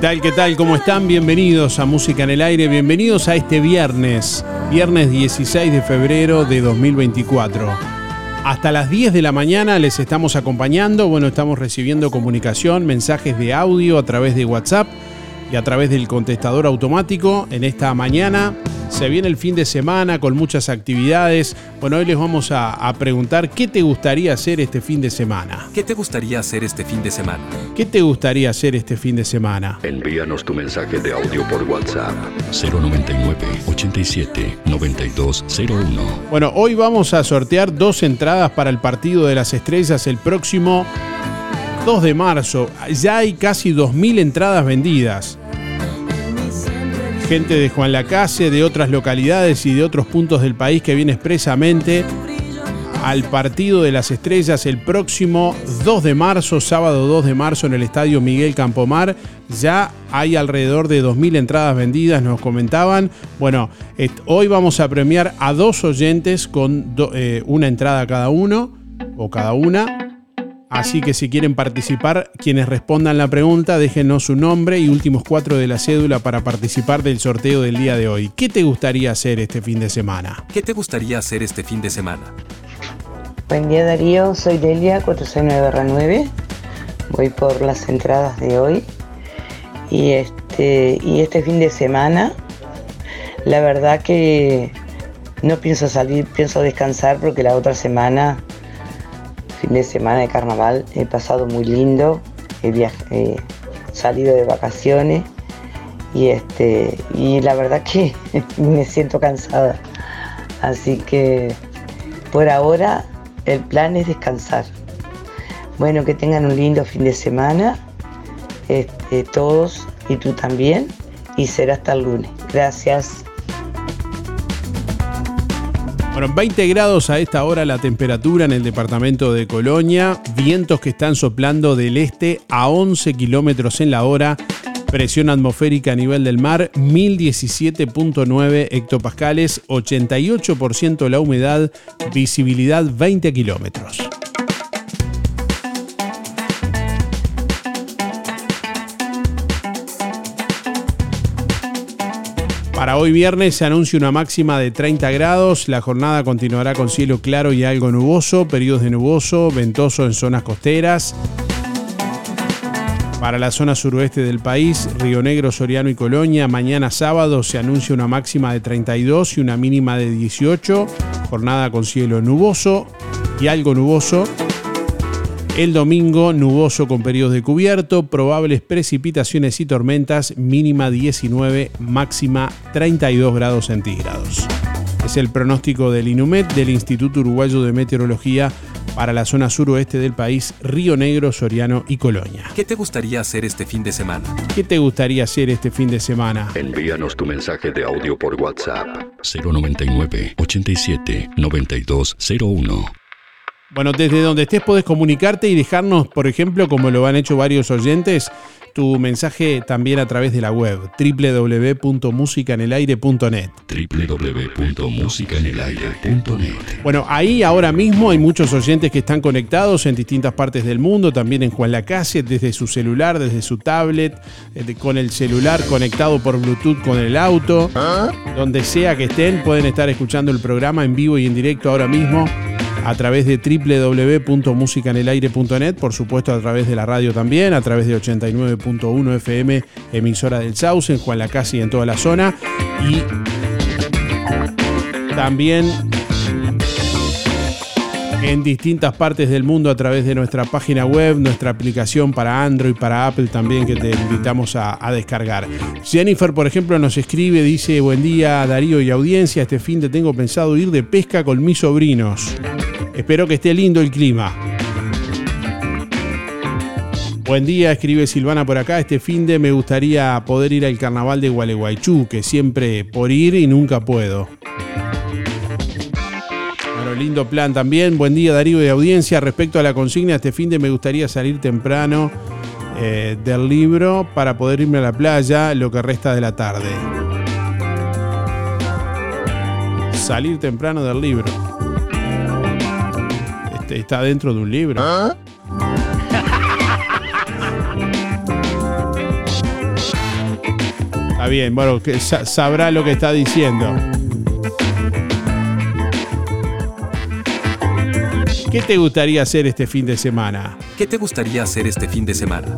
Tal? ¿Qué tal? ¿Cómo están? Bienvenidos a Música en el Aire, bienvenidos a este viernes, viernes 16 de febrero de 2024. Hasta las 10 de la mañana les estamos acompañando, bueno, estamos recibiendo comunicación, mensajes de audio a través de WhatsApp y a través del contestador automático en esta mañana. Se viene el fin de semana con muchas actividades. Bueno, hoy les vamos a, a preguntar qué te gustaría hacer este fin de semana. ¿Qué te gustaría hacer este fin de semana? ¿Qué te gustaría hacer este fin de semana? Envíanos tu mensaje de audio por WhatsApp. 099 87 9201. Bueno, hoy vamos a sortear dos entradas para el partido de las estrellas el próximo 2 de marzo. Ya hay casi 2.000 entradas vendidas. Gente de Juan Lacase, de otras localidades y de otros puntos del país que viene expresamente al partido de las estrellas el próximo 2 de marzo, sábado 2 de marzo en el estadio Miguel Campomar. Ya hay alrededor de 2.000 entradas vendidas, nos comentaban. Bueno, hoy vamos a premiar a dos oyentes con eh, una entrada cada uno o cada una. Así que si quieren participar, quienes respondan la pregunta, déjenos su nombre y últimos cuatro de la cédula para participar del sorteo del día de hoy. ¿Qué te gustaría hacer este fin de semana? ¿Qué te gustaría hacer este fin de semana? Buen día Darío, soy Delia 469 Voy por las entradas de hoy. Y este, y este fin de semana, la verdad que no pienso salir, pienso descansar porque la otra semana, fin de semana de carnaval, he pasado muy lindo, he, salido de vacaciones y este y la verdad que me siento cansada. Así que por ahora el plan es descansar. Bueno, que tengan un lindo fin de semana, este, todos y tú también, y será hasta el lunes. Gracias. Bueno, 20 grados a esta hora la temperatura en el departamento de Colonia, vientos que están soplando del este a 11 kilómetros en la hora, presión atmosférica a nivel del mar 1017.9 hectopascales, 88% la humedad, visibilidad 20 kilómetros. Para hoy viernes se anuncia una máxima de 30 grados. La jornada continuará con cielo claro y algo nuboso, periodos de nuboso, ventoso en zonas costeras. Para la zona suroeste del país, Río Negro, Soriano y Colonia, mañana sábado se anuncia una máxima de 32 y una mínima de 18. Jornada con cielo nuboso y algo nuboso. El domingo, nuboso con periodos de cubierto, probables precipitaciones y tormentas, mínima 19, máxima 32 grados centígrados. Es el pronóstico del INUMET del Instituto Uruguayo de Meteorología para la zona suroeste del país, Río Negro, Soriano y Colonia. ¿Qué te gustaría hacer este fin de semana? ¿Qué te gustaría hacer este fin de semana? Envíanos tu mensaje de audio por WhatsApp 099 87 9201. Bueno, desde donde estés podés comunicarte y dejarnos, por ejemplo, como lo han hecho varios oyentes, tu mensaje también a través de la web www.musicanelaire.net. www.musicanelaire.net. Bueno, ahí ahora mismo hay muchos oyentes que están conectados en distintas partes del mundo, también en Juan Lacase, desde su celular, desde su tablet, eh, con el celular conectado por Bluetooth con el auto. Donde sea que estén, pueden estar escuchando el programa en vivo y en directo ahora mismo a través de www.musicanelaire.net, por supuesto a través de la radio también, a través de 89.1 FM, emisora del Sauce, en Juan Lacase y en toda la zona. Y también en distintas partes del mundo a través de nuestra página web, nuestra aplicación para Android, para Apple también que te invitamos a, a descargar. Jennifer, por ejemplo, nos escribe, dice, buen día Darío y audiencia, este fin de tengo pensado ir de pesca con mis sobrinos. Espero que esté lindo el clima. Buen día, escribe Silvana por acá. Este fin de me gustaría poder ir al carnaval de Gualeguaychú, que siempre por ir y nunca puedo. Bueno, lindo plan también. Buen día, Darío y audiencia. Respecto a la consigna, este fin de me gustaría salir temprano eh, del libro para poder irme a la playa lo que resta de la tarde. Salir temprano del libro. Este, está dentro de un libro. Está bien, bueno, que sa- sabrá lo que está diciendo. ¿Qué te gustaría hacer este fin de semana? ¿Qué te gustaría hacer este fin de semana?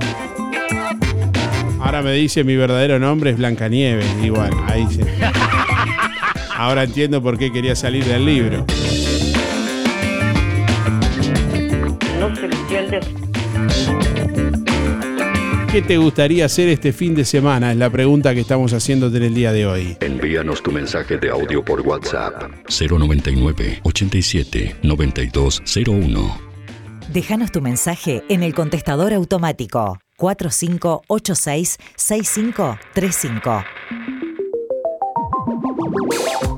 Ahora me dice mi verdadero nombre es Blancanieves. Bueno, ahí sí. Ahora entiendo por qué quería salir del libro. ¿Qué te gustaría hacer este fin de semana? Es la pregunta que estamos haciéndote en el día de hoy. Envíanos tu mensaje de audio por WhatsApp 099 87 9201. Déjanos tu mensaje en el contestador automático 4586-6535.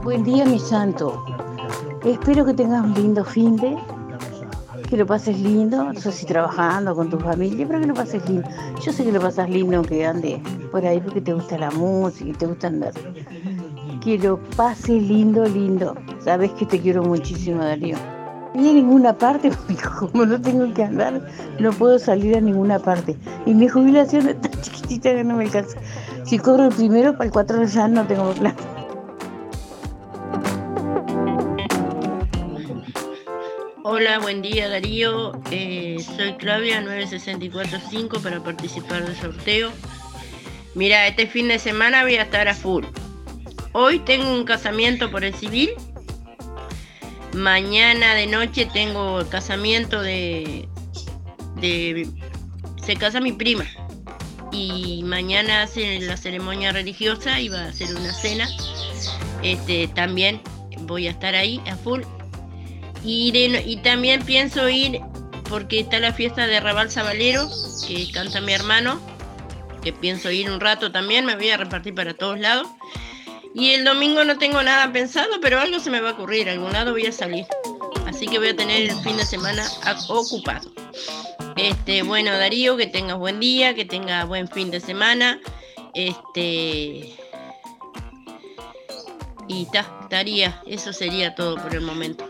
Buen día, mi santo. Espero que tengas un lindo fin de, que lo pases lindo, no sé si trabajando con tu familia, pero que lo pases lindo. Yo sé que lo pasas lindo aunque andes por ahí porque te gusta la música y te gusta andar. Que lo pases lindo, lindo. Sabes que te quiero muchísimo, Darío. Ni a ninguna parte, porque como no tengo que andar, no puedo salir a ninguna parte. Y mi jubilación es tan chiquitita que no me alcanza. Si cobro el primero, para el cuatro ya no tengo plata. Hola, buen día Darío. Eh, soy Claudia 9645 para participar del sorteo. Mira, este fin de semana voy a estar a full. Hoy tengo un casamiento por el civil. Mañana de noche tengo el casamiento de, de se casa mi prima. Y mañana hacen la ceremonia religiosa y va a ser una cena. Este también voy a estar ahí a full. Y, también pienso ir porque está la fiesta de Raval Zabalero, que canta mi hermano, que pienso ir un rato también, me voy a repartir para todos lados. Y el domingo no tengo nada pensado, pero algo se me va a ocurrir, a algún lado voy a salir. Así que voy a tener el fin de semana ocupado. Este, bueno, Darío, que tengas buen día, que tengas buen fin de semana. Este. Y ta, estaría, eso sería todo por el momento.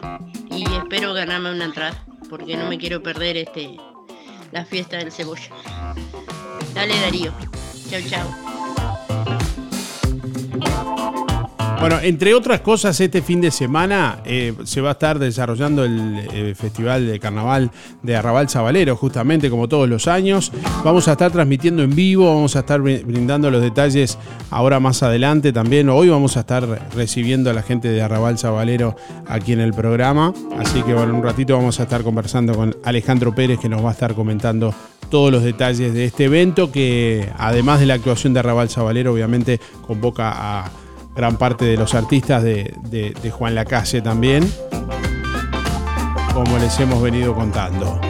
Espero ganarme una entrada, porque no me quiero perder este la fiesta del cebolla. Dale Darío. Chau chau. Bueno, entre otras cosas, este fin de semana eh, se va a estar desarrollando el eh, Festival de Carnaval de Arrabal Zabalero, justamente como todos los años. Vamos a estar transmitiendo en vivo, vamos a estar brin- brindando los detalles ahora más adelante también. Hoy vamos a estar recibiendo a la gente de Arrabal Zabalero aquí en el programa. Así que bueno, en un ratito vamos a estar conversando con Alejandro Pérez que nos va a estar comentando todos los detalles de este evento que además de la actuación de Arrabal Zabalero obviamente convoca a gran parte de los artistas de, de- de Juan Lacase también, como les hemos venido contando.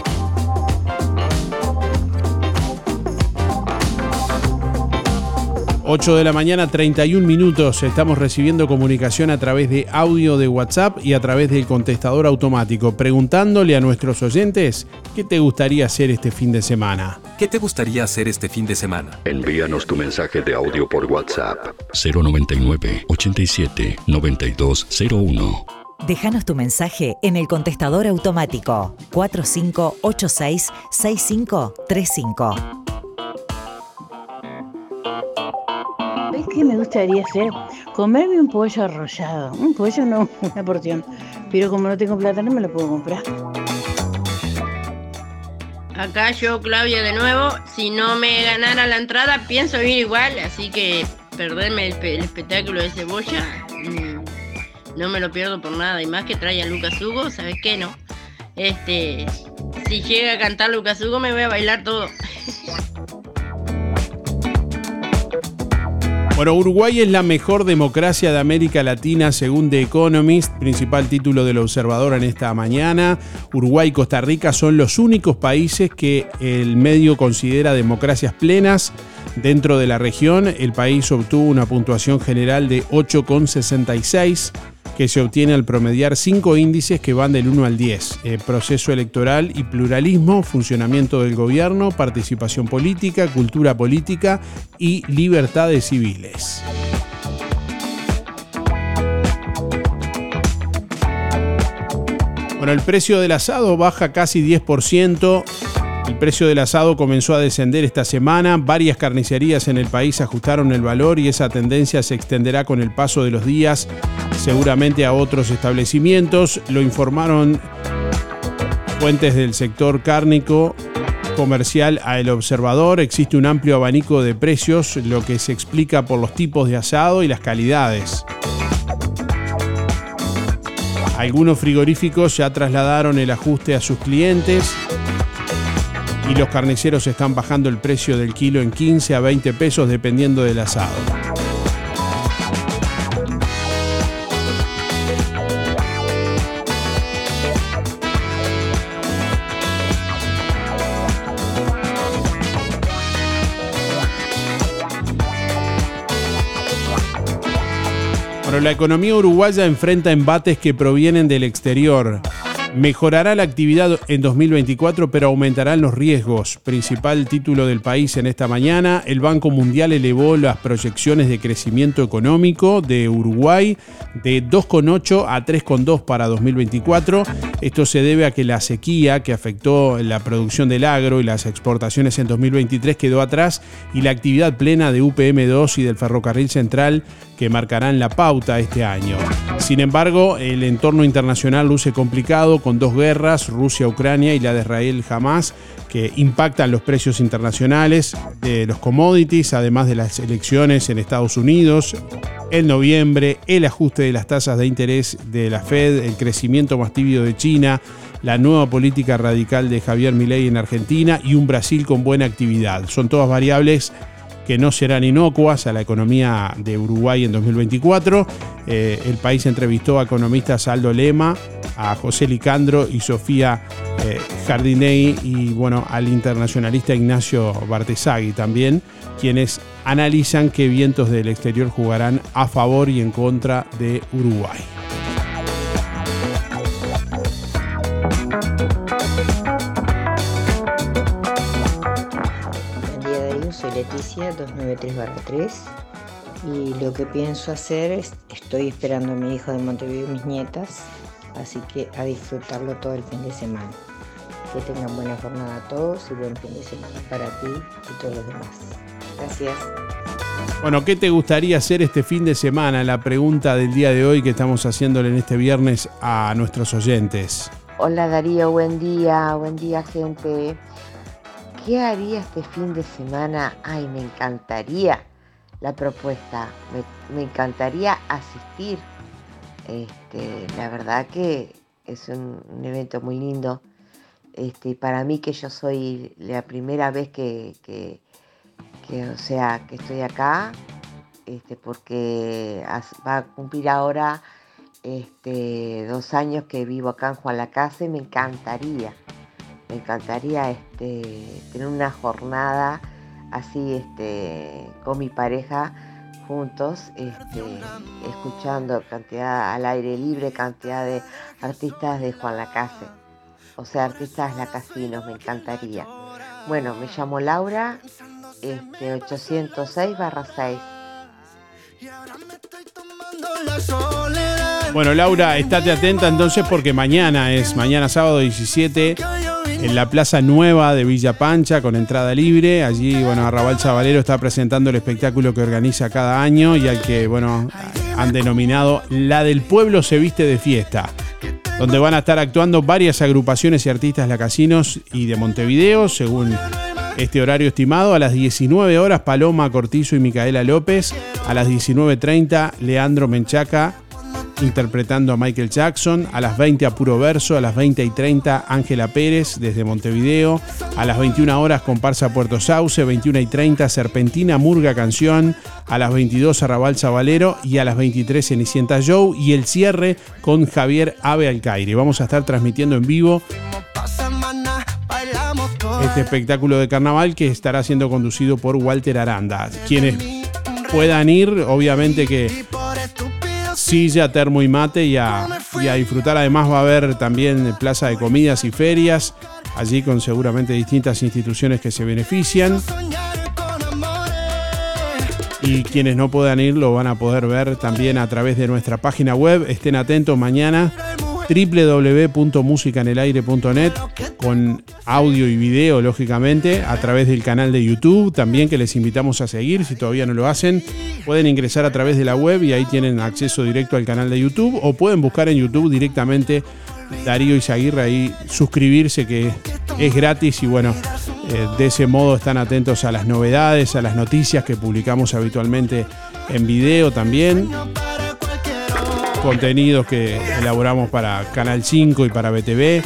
...8 de la mañana, 31 minutos... ...estamos recibiendo comunicación a través de audio de WhatsApp... ...y a través del contestador automático... ...preguntándole a nuestros oyentes... ¿qué te gustaría hacer este fin de semana? ¿Qué te gustaría hacer este fin de semana? Envíanos tu mensaje de audio por WhatsApp 099 87 9201. Déjanos tu mensaje en el contestador automático 4586 6535. ¿Ves qué me gustaría hacer? Comerme un pollo arrollado. Un pollo no, una porción. Pero como no tengo plata, no me lo puedo comprar. Acá yo, Claudia, de nuevo, si no me ganara la entrada, pienso ir igual, así que perderme el, pe- el espectáculo de cebolla, mm, no me lo pierdo por nada. Y más que trae a Lucas Hugo, ¿sabes qué? No. Este, si llega a cantar Lucas Hugo, me voy a bailar todo. Bueno, Uruguay es la mejor democracia de América Latina según The Economist, principal título del observador en esta mañana. Uruguay y Costa Rica son los únicos países que el medio considera democracias plenas. Dentro de la región, el país obtuvo una puntuación general de 8,66 que se obtiene al promediar cinco índices que van del 1 al 10. eh, proceso electoral y pluralismo, funcionamiento del gobierno, participación política, cultura política y libertades civiles. Bueno, el precio del asado baja casi 10%. El precio del asado comenzó a descender esta semana. Varias carnicerías en el país ajustaron el valor y esa tendencia se extenderá con el paso de los días, seguramente a otros establecimientos. Lo informaron fuentes del sector cárnico comercial a El Observador. Existe un amplio abanico de precios, lo que se explica por los tipos de asado y las calidades. Algunos frigoríficos ya trasladaron el ajuste a sus clientes y los carniceros están bajando el precio del kilo en 15 a 20 pesos dependiendo del asado. Bueno, la economía uruguaya enfrenta embates que provienen del exterior. Mejorará la actividad en 2024, pero aumentarán los riesgos. Principal título del país en esta mañana. El Banco Mundial elevó las proyecciones de crecimiento económico de Uruguay de 2,8 a 3,2 para 2024. Esto se debe a que la sequía que afectó la producción del agro y las exportaciones en 2023 quedó atrás y la actividad plena de UPM2 y del ferrocarril central que marcarán la pauta este año. Sin embargo, el entorno internacional luce complicado con dos guerras, Rusia-Ucrania y la de Israel-Jamás, que impactan los precios internacionales de los commodities, además de las elecciones en Estados Unidos, el noviembre, el ajuste de las tasas de interés de la Fed, el crecimiento más tibio de China, la nueva política radical de Javier Milei en Argentina y un Brasil con buena actividad. Son todas variables que no serán inocuas a la economía de Uruguay en 2024. Eh, el país entrevistó a economistas Aldo Lema a José Licandro y Sofía eh, Jardinei y bueno, al internacionalista Ignacio Bartesagui también, quienes analizan qué vientos del exterior jugarán a favor y en contra de Uruguay. Leticia, 293-3 y lo que pienso hacer es, estoy esperando a mi hijo de Montevideo y mis nietas, así que a disfrutarlo todo el fin de semana. Que tengan buena jornada a todos y buen fin de semana para ti y todos los demás. Gracias. Bueno, ¿qué te gustaría hacer este fin de semana? La pregunta del día de hoy que estamos haciéndole en este viernes a nuestros oyentes. Hola Darío, buen día, buen día gente. ¿Qué haría este fin de semana? Ay, me encantaría la propuesta, me, encantaría asistir. Este, la verdad que es un, evento muy lindo. Este, para mí que yo soy la primera vez que, que, que, o sea, que estoy acá, este, porque va a cumplir ahora este, dos años que vivo acá en Juan Lacase, me encantaría, me encantaría este, tener una jornada así este, con mi pareja juntos, este, escuchando cantidad al aire libre, cantidad de artistas de Juan Lacase, o sea, artistas lacasinos, me encantaría. Bueno, me llamo Laura, este, 806 barra 6. Bueno, Laura, estate atenta entonces porque mañana es, mañana sábado 17, en la Plaza Nueva de Villa Pancha con entrada libre. Allí, bueno, Arrabal Chavalero está presentando el espectáculo que organiza cada año y al que, bueno, han denominado La del Pueblo se viste de fiesta. Donde van a estar actuando varias agrupaciones y artistas lacasinos y de Montevideo, según este horario estimado. A las 19 horas, Paloma Cortizo y Micaela López. A las 19.30, Leandro Menchaca interpretando a Michael Jackson. A las 20 a puro verso. A las 20 y 30, Ángela Pérez desde Montevideo. A las 21 horas, comparsa Puerto Sauce. 21 y 30, Serpentina Murga Canción. A las 22, Arrabal Zabalero. Y a las 23, Cenicienta Joe. Y el cierre con Javier Ave Alcaire. Vamos a estar transmitiendo en vivo este espectáculo de carnaval que estará siendo conducido por Walter Aranda. Quienes puedan ir, obviamente que silla, termo y mate y a, y a disfrutar. Además va a haber también plaza de comidas y ferias, allí con seguramente distintas instituciones que se benefician. Y quienes no puedan ir lo van a poder ver también a través de nuestra página web. Estén atentos mañana www.musicanelaire.net con audio y video, lógicamente, a través del canal de YouTube, también que les invitamos a seguir, si todavía no lo hacen, pueden ingresar a través de la web y ahí tienen acceso directo al canal de YouTube, o pueden buscar en YouTube directamente Darío Izaguirre ahí suscribirse, que es gratis y bueno, eh, de ese modo están atentos a las novedades, a las noticias que publicamos habitualmente en video también contenidos que elaboramos para Canal 5 y para BTV.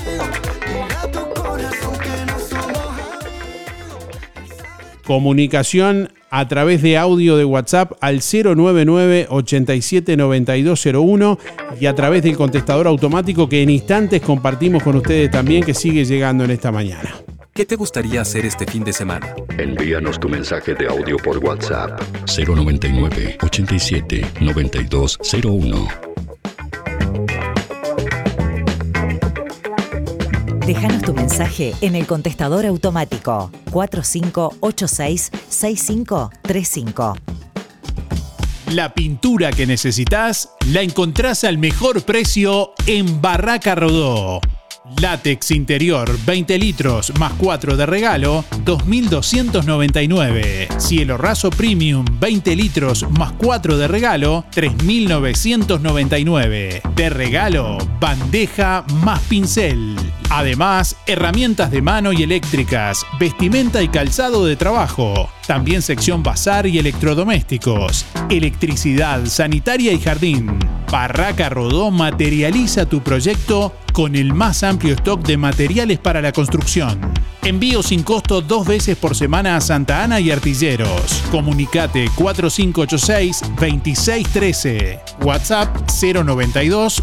Comunicación a través de audio de WhatsApp al 099 87 9201 y a través del contestador automático que en instantes compartimos con ustedes también que sigue llegando en esta mañana. ¿Qué te gustaría hacer este fin de semana? Envíanos tu mensaje de audio por WhatsApp 099 87 9201. Déjanos tu mensaje en el contestador automático 4586-6535. La pintura que necesitas la encontrás al mejor precio en Barraca Rodó. Látex interior 20 litros más 4 de regalo 2.299. Cielo raso premium 20 litros más 4 de regalo 3.999. De regalo bandeja más pincel. Además, herramientas de mano y eléctricas, vestimenta y calzado de trabajo. También sección bazar y electrodomésticos. Electricidad, sanitaria y jardín. Barraca Rodó materializa tu proyecto con el más amplio stock de materiales para la construcción. Envío sin costo dos veces por semana a Santa Ana y Artilleros. Comunicate 4586-2613. WhatsApp 092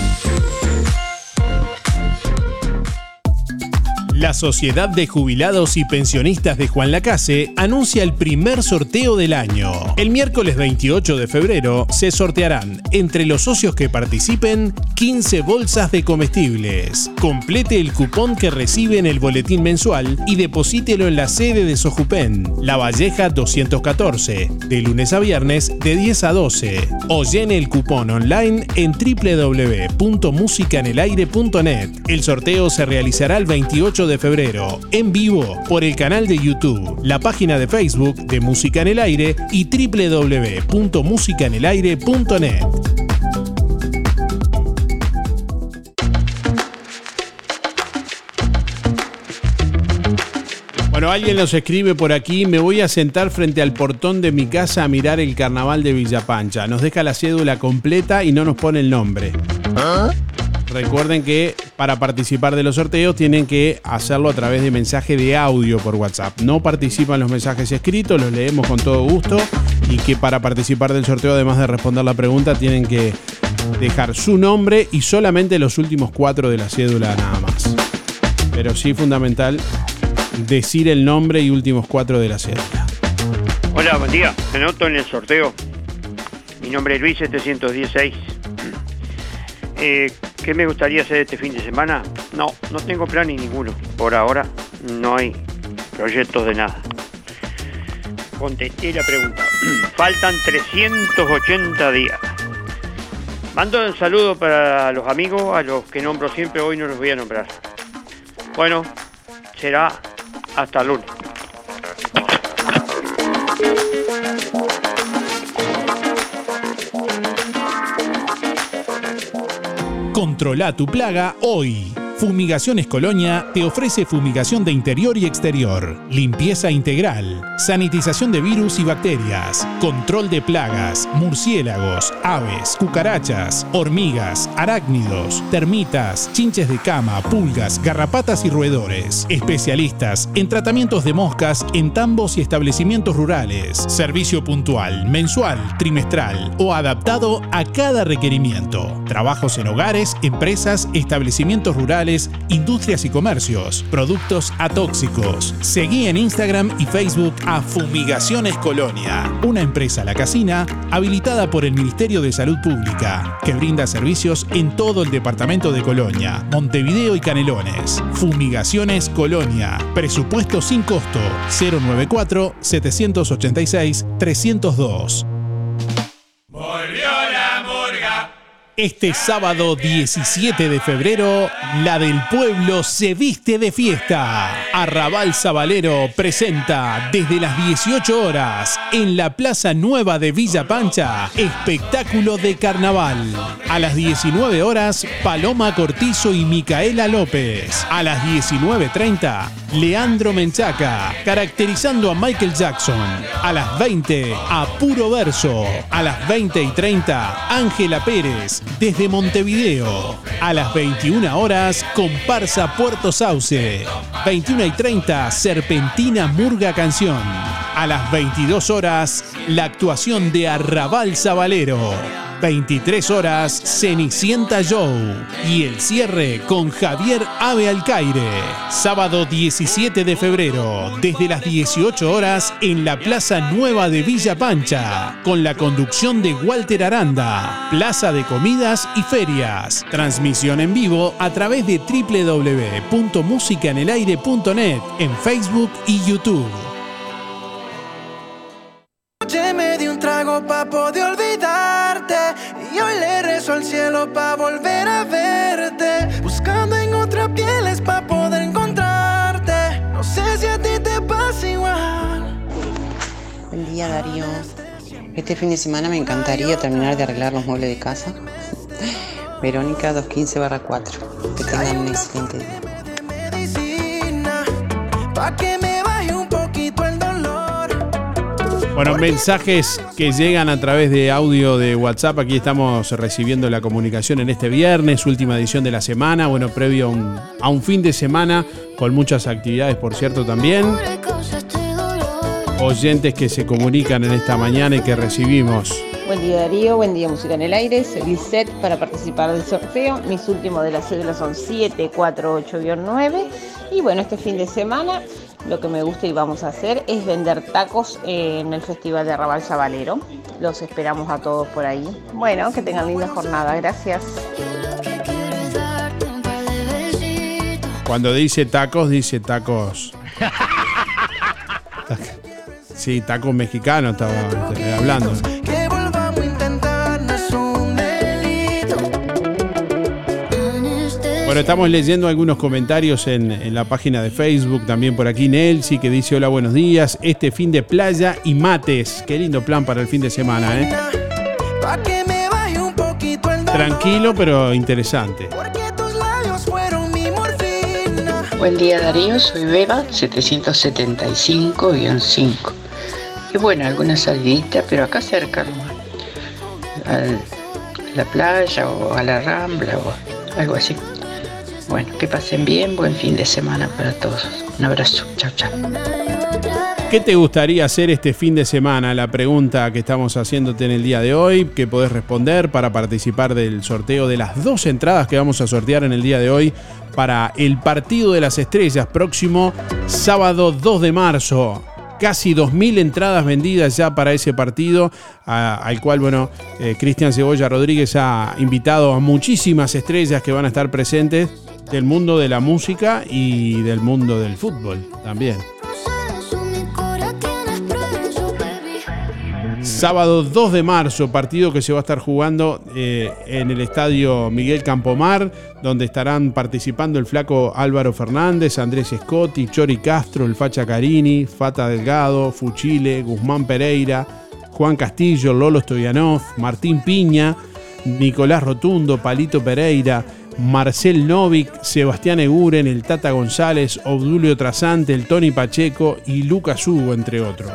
La Sociedad de Jubilados y Pensionistas de Juan Lacase anuncia el primer sorteo del año. El miércoles 28 de febrero se sortearán entre los socios que participen 15 bolsas de comestibles. Complete el cupón que recibe en el boletín mensual y deposítelo en la sede de Sojupen, La Valleja 214, de lunes a viernes de 10 a 12. O llene el cupón online en www.musicanelaire.net. El sorteo se realizará el 28 de febrero, en vivo, por el canal de YouTube, la página de Facebook de Música en el Aire y www.musicanelaire.net. Bueno, alguien nos escribe por aquí, me voy a sentar frente al portón de mi casa a mirar el carnaval de Villapancha. Nos deja la cédula completa y no nos pone el nombre. Recuerden que para participar de los sorteos tienen que hacerlo a través de mensaje de audio por WhatsApp. No participan los mensajes escritos, los leemos con todo gusto y que para participar del sorteo, además de responder la pregunta, tienen que dejar su nombre y solamente los últimos cuatro de la cédula nada más. Pero sí fundamental decir el nombre y últimos cuatro de la cédula. Hola, buen día. Me en el sorteo. Mi nombre es Luis 716. Eh, ¿Qué me gustaría hacer este fin de semana? No, no tengo plan ni ninguno. Por ahora no hay proyectos de nada. Contesté la pregunta. Faltan 380 días. Mando un saludo para los amigos, a los que nombro siempre, hoy no los voy a nombrar. Bueno, será hasta lunes. Controla tu plaga hoy. Fumigaciones Colonia te ofrece fumigación de interior y exterior, limpieza integral, sanitización de virus y bacterias, control de plagas, murciélagos, aves, cucarachas, hormigas, arácnidos, termitas, chinches de cama, pulgas, garrapatas y roedores. Especialistas en tratamientos de moscas en tambos y establecimientos rurales. Servicio puntual, mensual, trimestral o adaptado a cada requerimiento. Trabajos en hogares, empresas, establecimientos rurales, industrias y comercios. Productos atóxicos. Seguí en Instagram y Facebook a Fumigaciones Colonia, una empresa la casina habilitada por el Ministerio de Salud Pública, que brinda servicios en todo el departamento de Colonia, Montevideo y Canelones. Fumigaciones Colonia. Presupuesto sin costo 094 786 302. Este sábado 17 de febrero, la del pueblo se viste de fiesta. Arrabal Sabalero presenta desde las 18 horas en la Plaza Nueva de Villa Pancha espectáculo de carnaval. A las 19 horas, Paloma Cortizo y Micaela López. A las 19.30, Leandro Menchaca, caracterizando a Michael Jackson. A las 20, a Puro Verso. A las 20 y 30, Ángela Pérez, desde Montevideo. A las 21 horas, comparsa Puerto Sauce. 21 y 30, Serpentina Murga Canción. A las 22 horas, la actuación de Arrabal Sabalero. 23 horas, Cenicienta Show. Y el cierre con Javier Ave Alcaire. Sábado 17 de febrero, desde las 18 horas, en la Plaza Nueva de Villa Pancha. Con la conducción de Walter Aranda. Plaza de Comidas y Ferias. Transmisión en vivo a través de www.musicanelaire.net en Facebook y YouTube. Cielo pa' volver a verte Buscando en otras pieles pa' poder encontrarte No sé si a ti te pasa igual Buen día Darío. Este fin de semana me encantaría terminar de arreglar los muebles de casa. Verónica 215-4. Que tengan un excelente día. Bueno, mensajes que llegan a través de audio de WhatsApp. Aquí estamos recibiendo la comunicación en este viernes, última edición de la semana. Bueno, previo a un, fin de semana con muchas actividades, por cierto, también. Oyentes que se comunican en esta mañana y que recibimos. Buen día Darío, buen día Música en el Aire, soy Lisette para participar del sorteo. Mis últimos de las cédulas son 748-9 y bueno, este fin de semana lo que me gusta y vamos a hacer es vender tacos en el Festival de Arrabal Sabalero. Los esperamos a todos por ahí. Bueno, que tengan linda jornada, gracias. Cuando dice tacos, dice tacos. Sí, tacos mexicanos estaba este, hablando. Bueno, estamos leyendo algunos comentarios en, en la página de Facebook, también por aquí Nelsi, que dice hola, buenos días. Este fin de playa y mates. Qué lindo plan para el fin de semana, ¿eh? Pa' que me baje un poquito el dolor Tranquilo, pero interesante. Tus labios fueron mi morfina Buen día Darío, soy Beba, 775-5. Y bueno, alguna salidita, pero acá cerca nomás. Al- a la playa o a la rambla o algo así. Bueno, que pasen bien, buen fin de semana para todos. Un abrazo, chao, chao. ¿Qué te gustaría hacer este fin de semana? La pregunta que estamos haciéndote en el día de hoy, que podés responder para participar del sorteo de las dos entradas que vamos a sortear en el día de hoy para el Partido de las Estrellas, próximo sábado 2 de marzo. Casi 2.000 entradas vendidas ya para ese partido, al cual, bueno, eh, Cristian Cebolla Rodríguez ha invitado a muchísimas estrellas que van a estar presentes del mundo de la música y del mundo del fútbol también. Sábado 2 de marzo, partido que se va a estar jugando eh, en el estadio Miguel Campomar, donde estarán participando el flaco Álvaro Fernández, Andrés Scotti, Chori Castro, el Facha Carini, Fata Delgado, Fuchile, Guzmán Pereira, Juan Castillo, Lolo Stoyanov, Martín Piña, Nicolás Rotundo, Palito Pereira, Marcel Novik, Sebastián Eguren, el Tata González, Obdulio Trasante, el Tony Pacheco y Lucas Hugo, entre otros.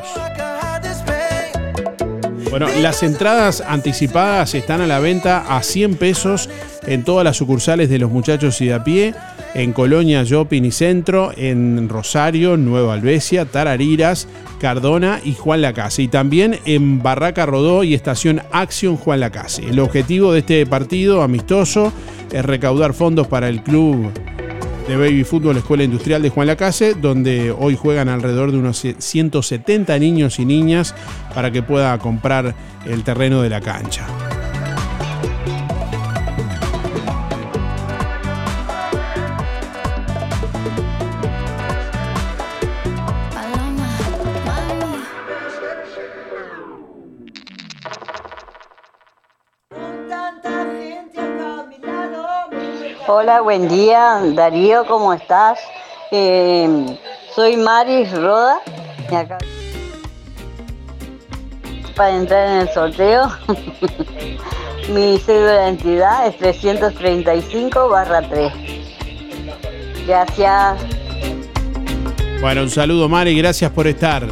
Bueno, las entradas anticipadas están a la venta a 100 pesos en todas las sucursales de los muchachos y de a pie, en Colonia, Shopping y Centro, en Rosario, Nueva Albesia, Tarariras, Cardona y Juan Lacase. Y también en Barraca Rodó y Estación Acción Juan Lacase. El objetivo de este partido amistoso es recaudar fondos para el club de Baby Fútbol Escuela Industrial de Juan Lacase, donde hoy juegan alrededor de unos 170 niños y niñas para que pueda comprar el terreno de la cancha. Hola, buen día, Darío, ¿cómo estás? Eh, soy Maris Roda. y acá- Para entrar en el sorteo, mi cédula de identidad es 335 3. Gracias. Bueno, un saludo Mari, gracias por estar.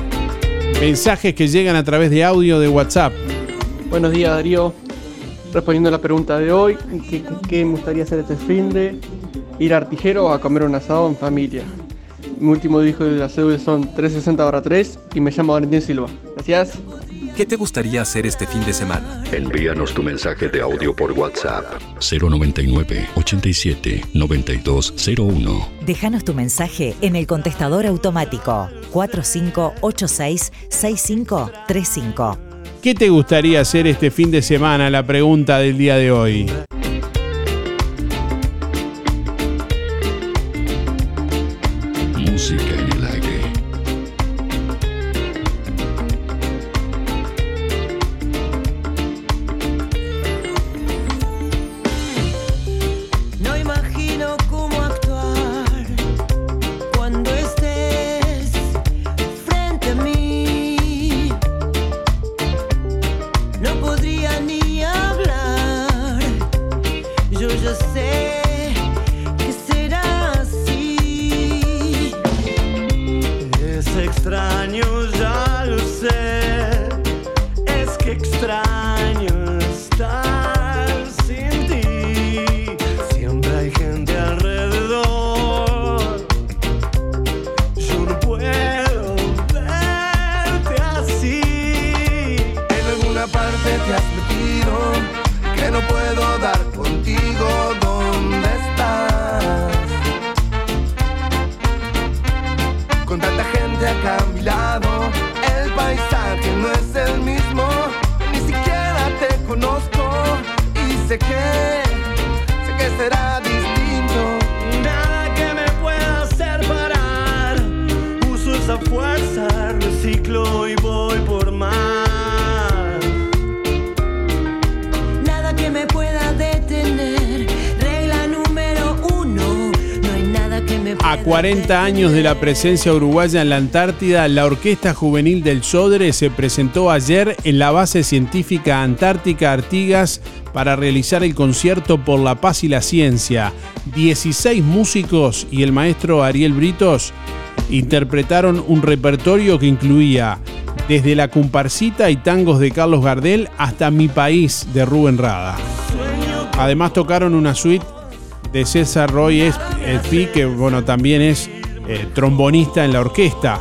Mensajes que llegan a través de audio de WhatsApp. Buenos días, Darío. Respondiendo a la pregunta de hoy, ¿qué, qué- qué me gustaría hacer este fin de ir a Artijero o a comer un asado en familia? Mi último hijo de la cédula son 360 3 y me llamo Valentín Silva. Gracias. ¿Qué te gustaría hacer este fin de semana? Envíanos tu mensaje de audio por WhatsApp 099 87 9201. Déjanos tu mensaje en el contestador automático 4586-6535. ¿Qué te gustaría hacer este fin de semana? La pregunta del día de hoy. 40 años de la presencia uruguaya en la Antártida, la Orquesta Juvenil del Sodre se presentó ayer en la base científica Antártica Artigas para realizar el concierto por la paz y la ciencia. 16 músicos y el maestro Ariel Britos interpretaron un repertorio que incluía desde la comparsita y tangos de Carlos Gardel hasta Mi País de Rubén Rada. Además tocaron una suite de César Roy Espi, que bueno, también es eh, trombonista en la orquesta.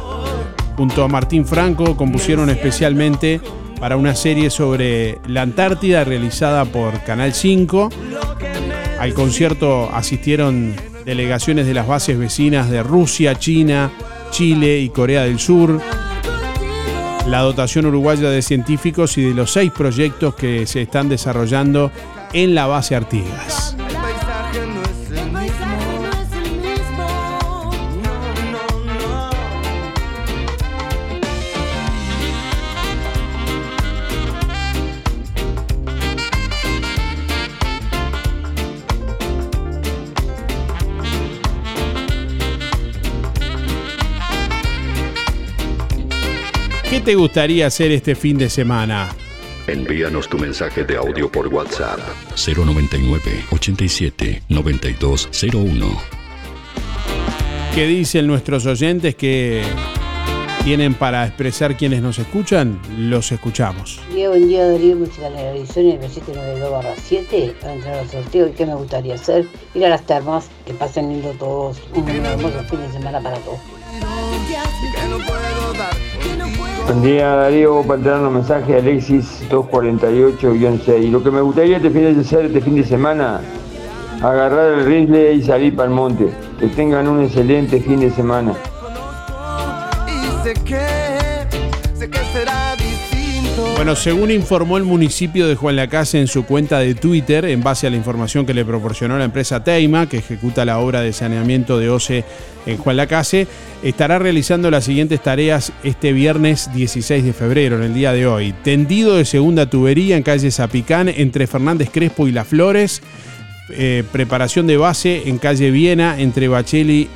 Junto a Martín Franco compusieron especialmente para una serie sobre la Antártida realizada por Canal 5. Al concierto asistieron delegaciones de las bases vecinas de Rusia, China, Chile y Corea del Sur. La dotación uruguaya de científicos y de los seis proyectos que se están desarrollando en la base Artigas. ¿Qué te gustaría hacer este fin de semana? Envíanos tu mensaje de audio por WhatsApp 099 87 9201. ¿Qué dicen nuestros oyentes que tienen para expresar quienes nos escuchan? Los escuchamos. Buen día, buen día Darío, música en la Arizona, el 792 barra 7, para entrar al sorteo. ¿Y qué me gustaría hacer? Ir a las termas, que pasen lindo todos, un hermoso fin de semana para todos. Buen día Darío, para entrar los mensajes Alexis 248-6. Lo que me gustaría este fin hacer este fin de semana, agarrar el rifle y salir para el monte. Que tengan un excelente fin de semana. Bueno, según informó el municipio de Juan Lacase en su cuenta de Twitter, en base a la información que le proporcionó la empresa Teima, que ejecuta la obra de saneamiento de OCE en Juan Lacase, estará realizando las siguientes tareas este viernes 16 de febrero, en el día de hoy. Tendido de segunda tubería en calle Zapicán, entre Fernández Crespo y Las Flores. Eh, preparación de base en calle Viena, entre Bacheli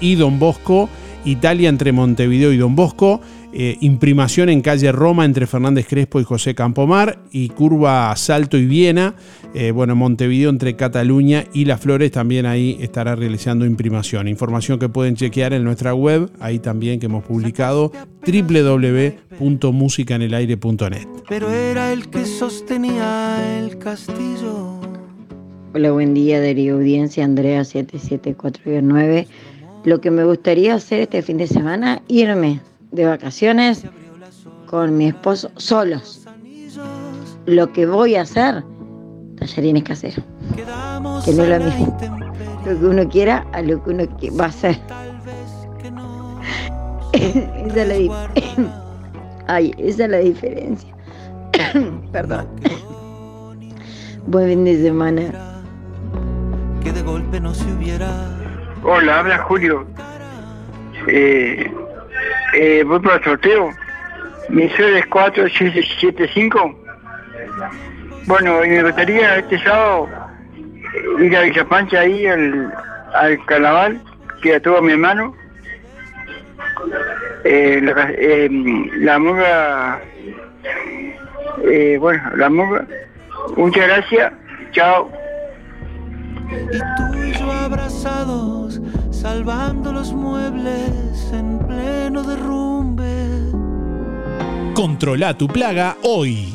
y Don Bosco. Italia entre Montevideo y Don Bosco. Eh, imprimación en calle Roma entre Fernández Crespo y José Campomar. Y curva Salto y Viena. eh, bueno, Montevideo entre Cataluña y Las Flores también ahí estará realizando imprimación. Información que pueden chequear en nuestra web, ahí también que hemos publicado www.musicanelaire.net. Pero era el que sostenía el castillo. Hola, buen día, Darío Audiencia, Andrea 774-9. Lo que me gustaría hacer este fin de semana, irme de vacaciones con mi esposo solos. Lo que voy a hacer, tallarines caseros. Que no es lo mismo. Lo que uno quiera a lo que uno va a hacer. esa, es la Ay, esa es la diferencia. Perdón. Buen fin de semana. que de golpe no se hubiera. Hola, habla Julio. Eh, eh, voy para el sorteo. Mi sueldo es 4775. Bueno, y me gustaría este sábado ir a Villapancha ahí al, al carnaval, que a todo mi hermano. Eh, la, ca- eh, bueno, la murga. Muchas gracias. Chao. Salvando los muebles en pleno derrumbe. Controla tu plaga hoy.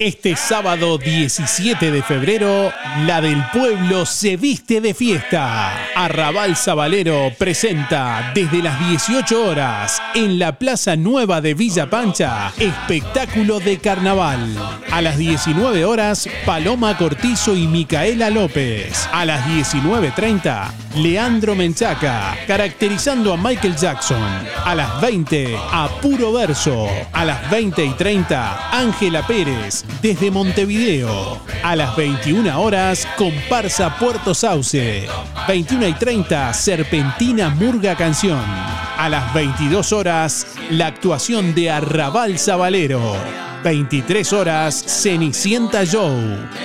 Este sábado 17 de febrero, la del pueblo se viste de fiesta. Arrabal Sabalero presenta desde las 18 horas en la Plaza Nueva de Villa Pancha espectáculo de carnaval. A las 19 horas, Paloma Cortizo y Micaela López. A las 19.30, Leandro Menchaca, caracterizando a Michael Jackson. A las 20, a Puro Verso. A las 20 y 30, Ángela Pérez, desde Montevideo. A las 21 horas, comparsa Puerto Sauce. 21 y 30, Serpentina Murga Canción. A las 22 horas, la actuación de Arrabal Sabalero. 23 horas, Cenicienta Show.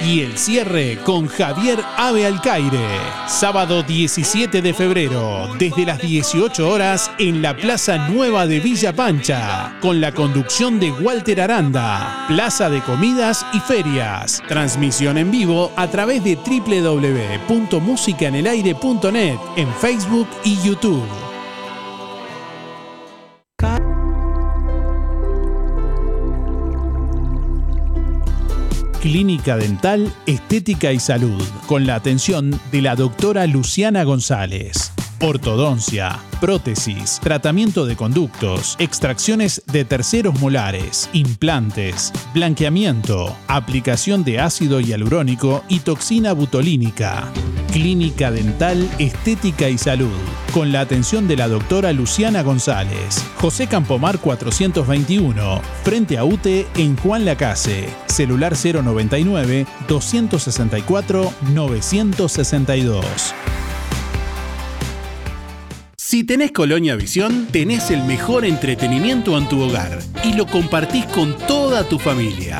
Y el cierre con Javier Ave Alcaire. Sábado 17 de febrero, desde las 18 horas, en la Plaza Nueva de Villa Pancha. Con la conducción de Walter Aranda. Plaza de Comidas y Ferias. Transmisión en vivo a través de www.musicanelaire.net en Facebook y YouTube. Clínica Dental, Estética y Salud, con la atención de la doctora Luciana González. Ortodoncia, prótesis, tratamiento de conductos, extracciones de terceros molares, implantes, blanqueamiento, aplicación de ácido hialurónico y toxina butolínica. Clínica Dental, Estética y Salud, con la atención de la doctora Luciana González. José Campomar 421, frente a UTE en Juan Lacase. Celular 099 264 962. Si tenés Colonia Visión, tenés el mejor entretenimiento en tu hogar y lo compartís con toda tu familia.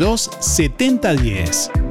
70 10.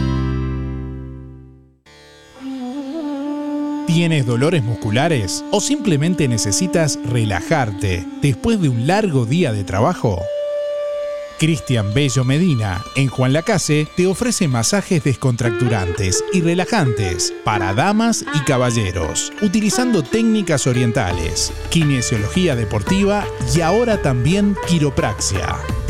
¿Tienes dolores musculares o simplemente necesitas relajarte después de un largo día de trabajo? Cristian Bello Medina, en Juan Lacase, te ofrece masajes descontracturantes y relajantes para damas y caballeros, utilizando técnicas orientales, kinesiología deportiva y ahora también quiropraxia.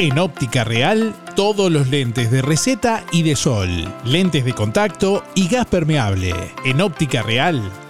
En óptica real, todos los lentes de receta y de sol, lentes de contacto y gas permeable. En óptica real,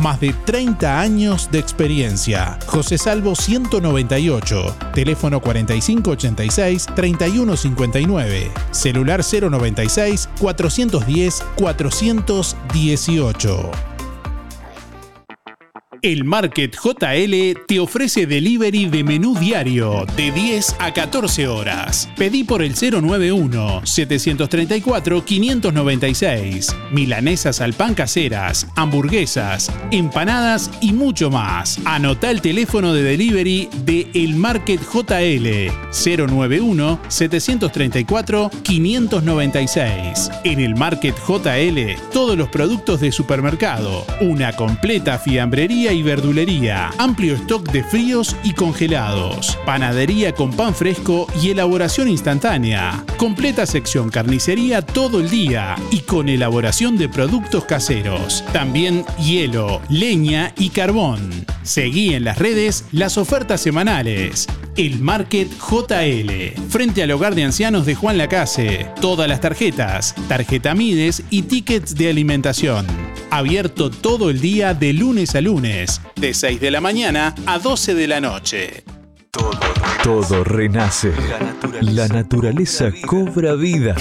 Más de 30 años de experiencia. José Salvo 198. Teléfono 4586-3159. Celular 096 410 418. El Market JL te ofrece delivery de menú diario de 10 a 14 horas. Pedí por el 091-734-596. Milanesas al pan caseras, hamburguesas, empanadas y mucho más. Anota el teléfono de delivery de El Market JL 091-734-596. En el Market JL, todos los productos de supermercado, una completa fiambrería y verdulería, amplio stock de fríos y congelados, panadería con pan fresco y elaboración instantánea, completa sección carnicería todo el día y con elaboración de productos caseros, también hielo, leña y carbón. Seguí en las redes las ofertas semanales. El Market JL, frente al hogar de ancianos de Juan Lacase. Todas las tarjetas, tarjeta Mides y tickets de alimentación. Abierto todo el día de lunes a lunes, de 6 de la mañana a 12 de la noche. Todo renace. La naturaleza cobra vida.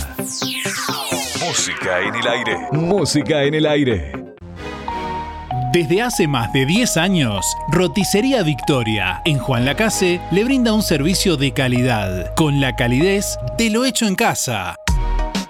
Música en el aire. Música en el aire. Desde hace más de 10 años, Roticería Victoria en Juan Lacase le brinda un servicio de calidad, con la calidez de lo hecho en casa.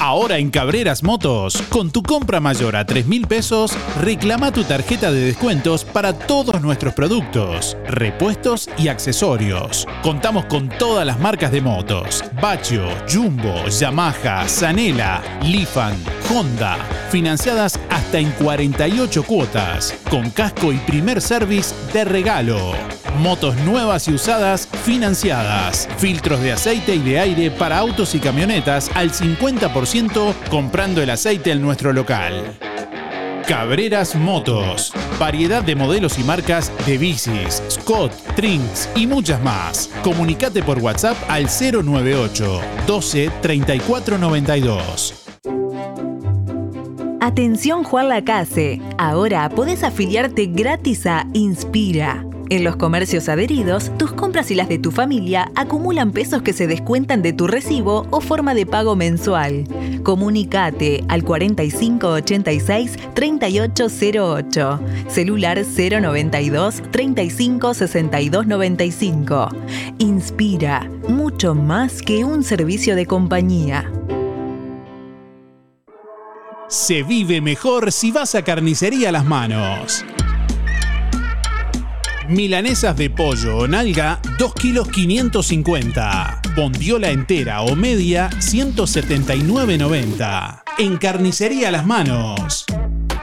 Ahora en Cabreras Motos, con tu compra mayor a 3 mil pesos, reclama tu tarjeta de descuentos para todos nuestros productos, repuestos y accesorios. Contamos con todas las marcas de motos: Bachio, Jumbo, Yamaha, Zanela, Lifan, Honda, financiadas hasta en 48 cuotas, con casco y primer service de regalo. Motos nuevas y usadas financiadas. Filtros de aceite y de aire para autos y camionetas al 50% comprando el aceite en nuestro local. Cabreras Motos. Variedad de modelos y marcas de bicis, Scott, Trinks y muchas más. Comunicate por WhatsApp al 098 12 34 92. Atención Juan Lacase, ahora podés afiliarte gratis a Inspira. En los comercios adheridos, tus compras y las de tu familia acumulan pesos que se descuentan de tu recibo o forma de pago mensual. Comunicate al 4586-3808, celular 092 35 62 95. Inspira, mucho más que un servicio de compañía. Se vive mejor si vas a Carnicería Las Manos. Milanesas de pollo o nalga, 2 kilos 550. Bondiola entera o media, 179,90. En Carnicería Las Manos.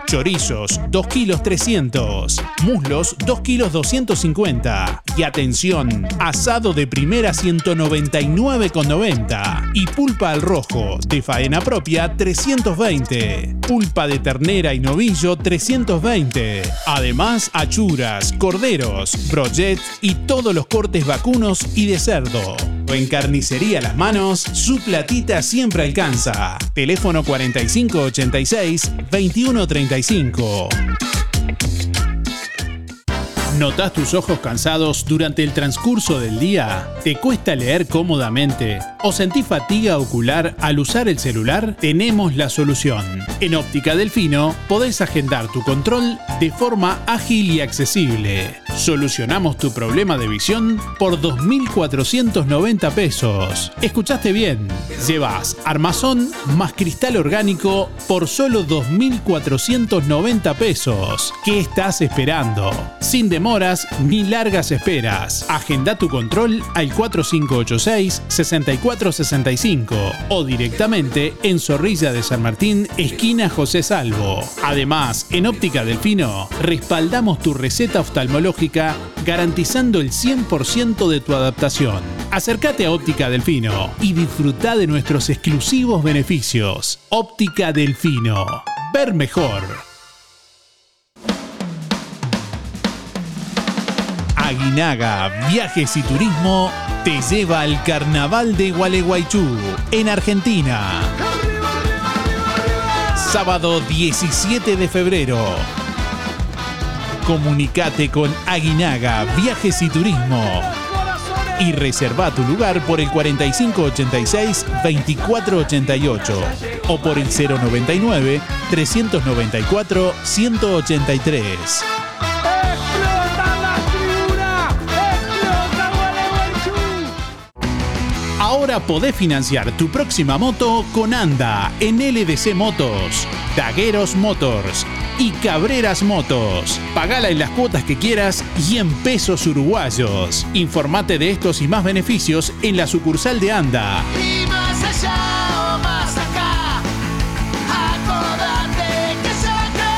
Chorizos, 2 kilos 300. Muslos, 2 kilos 250. Y atención, asado de primera 199,90. Y pulpa al rojo, de faena propia, 320. Pulpa de ternera y novillo, 320. Además, achuras, corderos, brochets y todos los cortes vacunos y de cerdo. En Carnicería Las Manos, su platita siempre alcanza. Teléfono 4586-2135. ¿Notas tus ojos cansados durante el transcurso del día? ¿Te cuesta leer cómodamente? ¿O sentís fatiga ocular al usar el celular? Tenemos la solución. En Óptica Delfino podés agendar tu control de forma ágil y accesible. Solucionamos tu problema de visión por 2.490 pesos. ¿Escuchaste bien? Llevas armazón más cristal orgánico por solo 2.490 pesos. ¿Qué estás esperando? Sin demoras ni largas esperas. Agenda tu control al 4586-6465 o directamente en Zorrilla de San Martín, esquina José Salvo. Además, en Óptica Delfino, respaldamos tu receta oftalmológica garantizando el 100% de tu adaptación. Acércate a Óptica Delfino y disfruta de nuestros exclusivos beneficios. Óptica Delfino. Ver mejor. Aguinaga Viajes y Turismo te lleva al Carnaval de Gualeguaychú, en Argentina. Sábado 17 de febrero. Comunicate con Aguinaga Viajes y Turismo y reserva tu lugar por el 4586-2488 o por el 099-394-183. Ahora podés financiar tu próxima moto con Anda en LDC Motos, Dagueros Motors y Cabreras Motos. Pagala en las cuotas que quieras y en pesos uruguayos. Informate de estos y más beneficios en la sucursal de Anda. Y más allá o más acá, acordate que ya te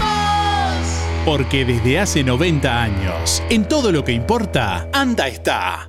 vemos. Porque desde hace 90 años, en todo lo que importa, Anda está.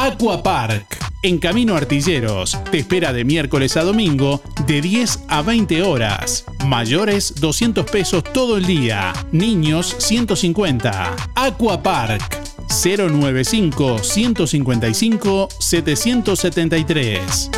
Aquapark. En Camino Artilleros, te espera de miércoles a domingo de 10 a 20 horas. Mayores 200 pesos todo el día. Niños 150. Aquapark 095 155 773.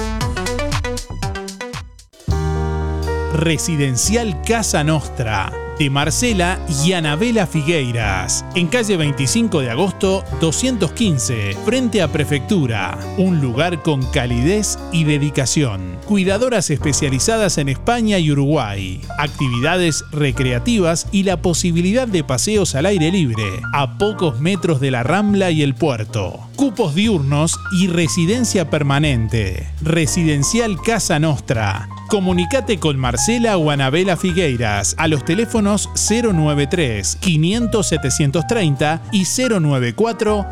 Residencial Casa Nostra de Marcela y Anabela Figueiras, en calle 25 de agosto 215, frente a Prefectura, un lugar con calidez y dedicación. Cuidadoras especializadas en España y Uruguay, actividades recreativas y la posibilidad de paseos al aire libre, a pocos metros de la Rambla y el puerto. Cupos diurnos y residencia permanente. Residencial Casa Nostra. Comunicate con Marcela o Anabela Figueiras a los teléfonos 093 500 730 y 094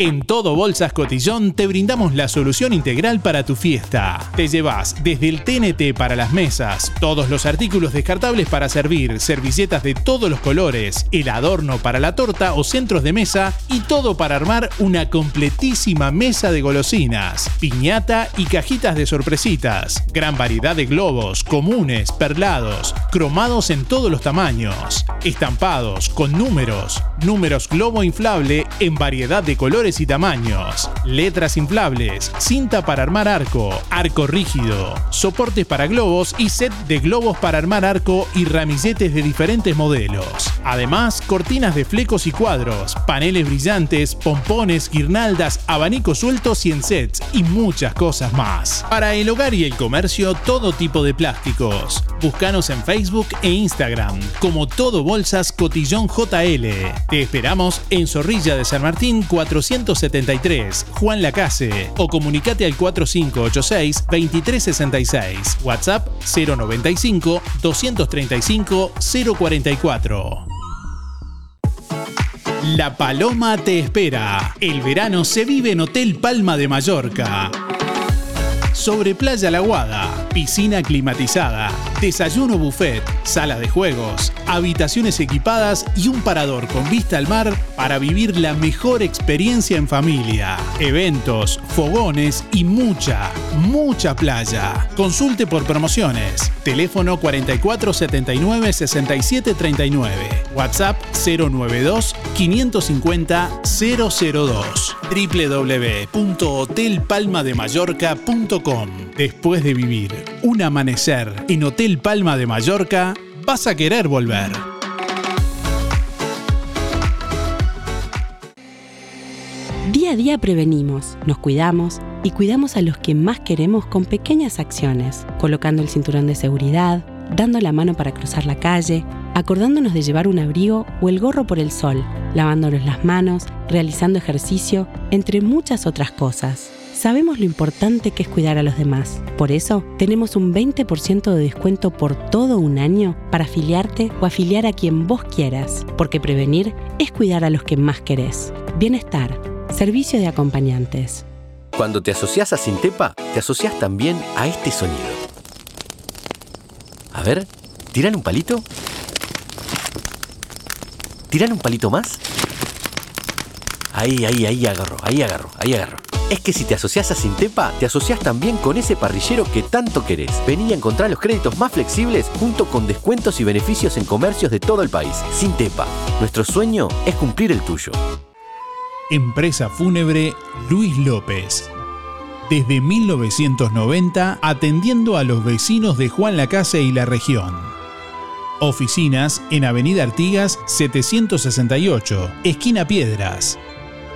En todo Bolsas Cotillón te brindamos la solución integral para tu fiesta. Te llevas desde el TNT para las mesas, todos los artículos descartables para servir, servilletas de todos los colores, el adorno para la torta o centros de mesa y todo para armar una completísima mesa de golosinas, piñata y cajitas de sorpresitas. Gran variedad de globos, comunes, perlados, cromados en todos los tamaños, estampados con números, números globo inflable en variedad de colores y tamaños, letras inflables, cinta para armar arco, arco rígido, soportes para globos y set de globos para armar arco y ramilletes de diferentes modelos. Además, cortinas de flecos y cuadros, paneles brillantes, pompones, guirnaldas, abanicos sueltos y en sets y muchas cosas más. Para el hogar y el comercio, todo tipo de plásticos. Búscanos en Facebook e Instagram como Todo Bolsas Cotillón JL. Te esperamos en Zorrilla de San Martín 473, Juan Lacase o comunicate al 4586-2366. WhatsApp 095 235 044. La Paloma te espera. El verano se vive en Hotel Palma de Mallorca. Sobre Playa La Guada, piscina climatizada, desayuno buffet, sala de juegos, habitaciones equipadas y un parador con vista al mar para vivir la mejor experiencia en familia. Eventos, fogones y mucha, mucha playa. Consulte por promociones. Teléfono 4479 6739. WhatsApp 092 550 002. Después de vivir un amanecer en Hotel Palma de Mallorca, vas a querer volver. Día a día prevenimos, nos cuidamos y cuidamos a los que más queremos con pequeñas acciones, colocando el cinturón de seguridad, dando la mano para cruzar la calle, acordándonos de llevar un abrigo o el gorro por el sol, lavándonos las manos, realizando ejercicio, entre muchas otras cosas. Sabemos lo importante que es cuidar a los demás. Por eso, tenemos un 20% de descuento por todo un año para afiliarte o afiliar a quien vos quieras, porque prevenir es cuidar a los que más querés. Bienestar, servicio de acompañantes. Cuando te asocias a Sintepa, te asocias también a este sonido. A ver, ¿tiran un palito? ¿Tiran un palito más? Ahí, ahí, ahí agarro, ahí agarro, ahí agarro. Es que si te asocias a Sintepa, te asocias también con ese parrillero que tanto querés. Vení a encontrar los créditos más flexibles junto con descuentos y beneficios en comercios de todo el país. Sintepa, nuestro sueño es cumplir el tuyo. Empresa Fúnebre Luis López. Desde 1990 atendiendo a los vecinos de Juan Lacase y la región. Oficinas en Avenida Artigas 768, esquina Piedras.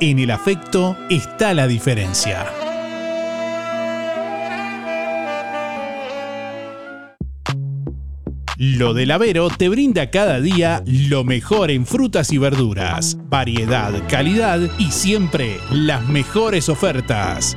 en el afecto está la diferencia. Lo del Avero te brinda cada día lo mejor en frutas y verduras, variedad, calidad y siempre las mejores ofertas.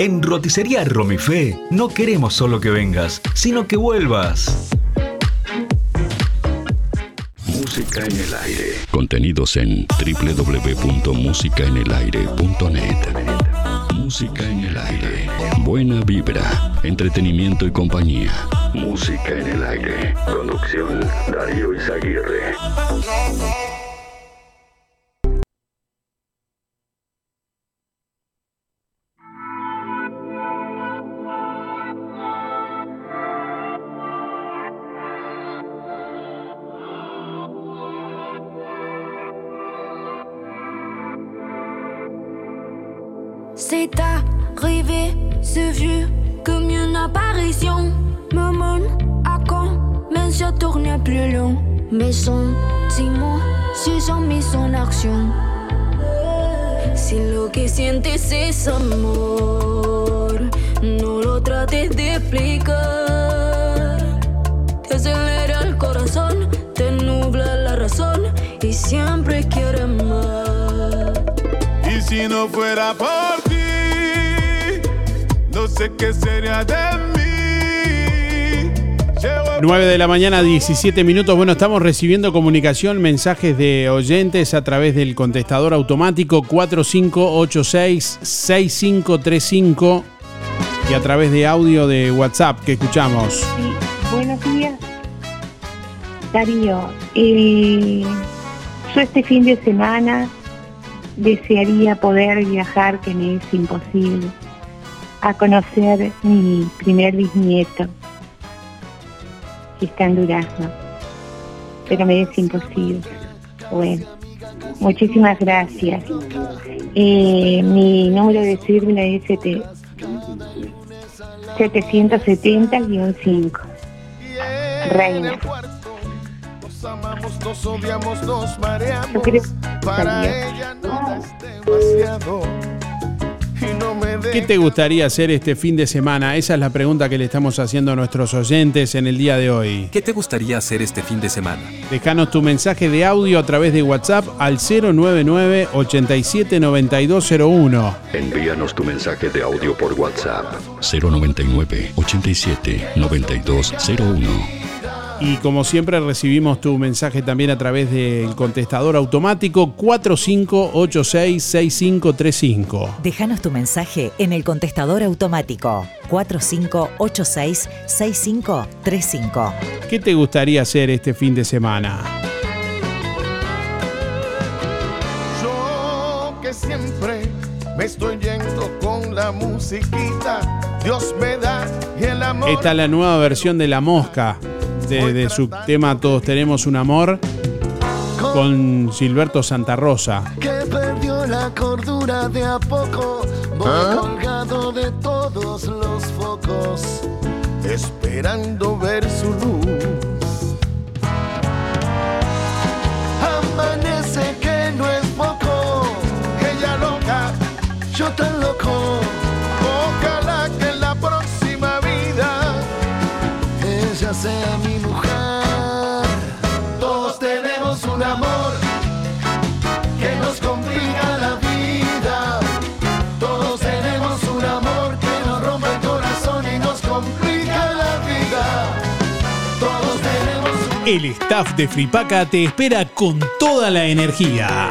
En Roticería Romifé no queremos solo que vengas, sino que vuelvas. Música en el aire. Contenidos en www.musicaenelaire.net. Música en el aire. Buena vibra, entretenimiento y compañía. Música en el aire. Conducción Darío Izaguirre. C'est arrivé, c'est vu comme une apparition. Me mène à quand, même si tourne plus long. Mes sentiments se sont mis en action. Si lo que sientes es amor, no lo trates de explicar. Te acelera el corazón, te nubla la razón y siempre quieres más. Y si no fuera por sé qué sería de mí. Llego 9 de la mañana, 17 minutos. Bueno, estamos recibiendo comunicación, mensajes de oyentes a través del contestador automático 4586-6535 y a través de audio de WhatsApp que escuchamos. Buenos días, Darío. Eh, yo este fin de semana desearía poder viajar, que me es imposible, a conocer mi primer bisnieto, que está en Durazno, pero me es imposible. Bueno, muchísimas gracias. Eh, mi número de cédula es sete- 770-5. Reina. Nos amamos, nos odiamos, nos mareamos. Para ella nada es demasiado. ¿Qué te gustaría hacer este fin de semana? Esa es la pregunta que le estamos haciendo a nuestros oyentes en el día de hoy. ¿Qué te gustaría hacer este fin de semana? Déjanos tu mensaje de audio a través de WhatsApp al 099 87 9201. Envíanos tu mensaje de audio por WhatsApp 099 87 9201. Y como siempre recibimos tu mensaje también a través del contestador automático 4586-6535. Déjanos tu mensaje en el contestador automático 4586-6535. ¿Qué te gustaría hacer este fin de semana? Yo que siempre me estoy yendo con la musiquita. Dios me da y el amor. Esta es la nueva versión de La Mosca, de, de su tema Todos tenemos un amor, con Gilberto Santa Rosa. que perdió la cordura de a poco. Voy ¿Ah? colgado de todos los focos. esperando ver su luz. Amanece que no es poco, ella loca, yo tan loco. El staff de Fripaca te espera con toda la energía.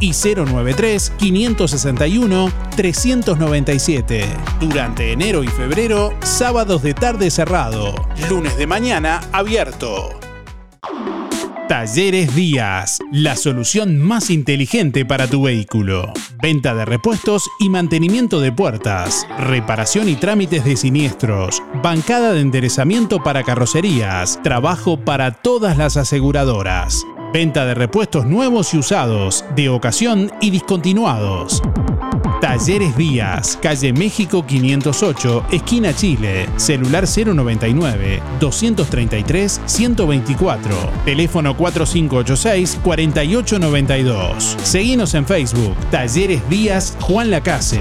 4586-5558 y 093-561-397. Durante enero y febrero, sábados de tarde cerrado. Lunes de mañana abierto. Talleres Díaz, la solución más inteligente para tu vehículo. Venta de repuestos y mantenimiento de puertas, reparación y trámites de siniestros, bancada de enderezamiento para carrocerías, trabajo para todas las aseguradoras. Venta de repuestos nuevos y usados, de ocasión y discontinuados. Talleres Díaz, calle México 508, esquina Chile, celular 099 233 124, teléfono 4586 4892. Seguinos en Facebook, Talleres Díaz Juan Lacase.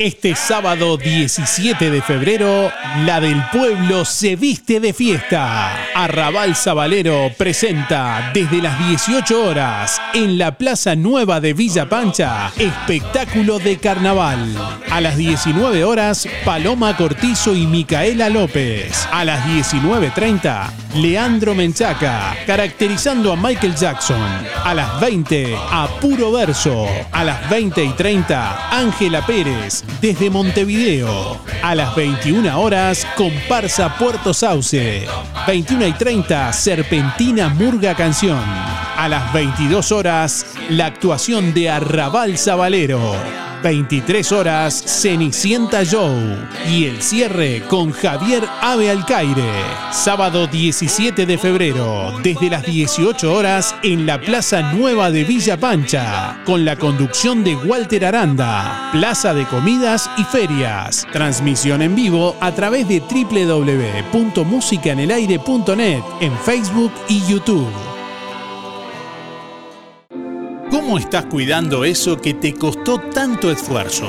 Este sábado 17 de febrero, la del pueblo se viste de fiesta. Arrabal Sabalero presenta desde las 18 horas en la Plaza Nueva de Villa Pancha espectáculo de carnaval. A las 19 horas, Paloma Cortizo y Micaela López. A las 19.30, Leandro Menchaca, caracterizando a Michael Jackson. A las 20, a Puro Verso. A las 20 y 30, Ángela Pérez, desde Montevideo. A las 21 horas, comparsa Puerto Sauce. 21 y 30, Serpentina Murga Canción. A las 22 horas, la actuación de Arrabal Sabalero. 23 horas, Cenicienta Show. Y el cierre con Javier Ave Alcaire. Sábado 17 de febrero, desde las 18 horas, en la Plaza Nueva de Villa Pancha. Con la conducción de Walter Aranda. Plaza de Comidas y Ferias. Transmisión en vivo a través de www.musicanelaire.net en Facebook y YouTube. ¿Cómo estás cuidando eso que te costó tanto esfuerzo?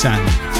Sand.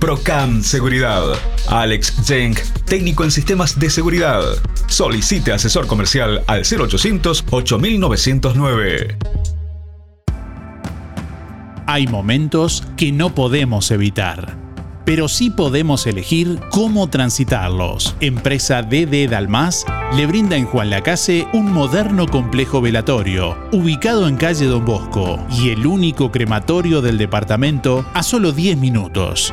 Procam Seguridad. Alex Jenk, técnico en sistemas de seguridad. Solicite asesor comercial al 0800 8909. Hay momentos que no podemos evitar, pero sí podemos elegir cómo transitarlos. Empresa DD Dalmas le brinda en Juan Lacase un moderno complejo velatorio, ubicado en calle Don Bosco, y el único crematorio del departamento a solo 10 minutos.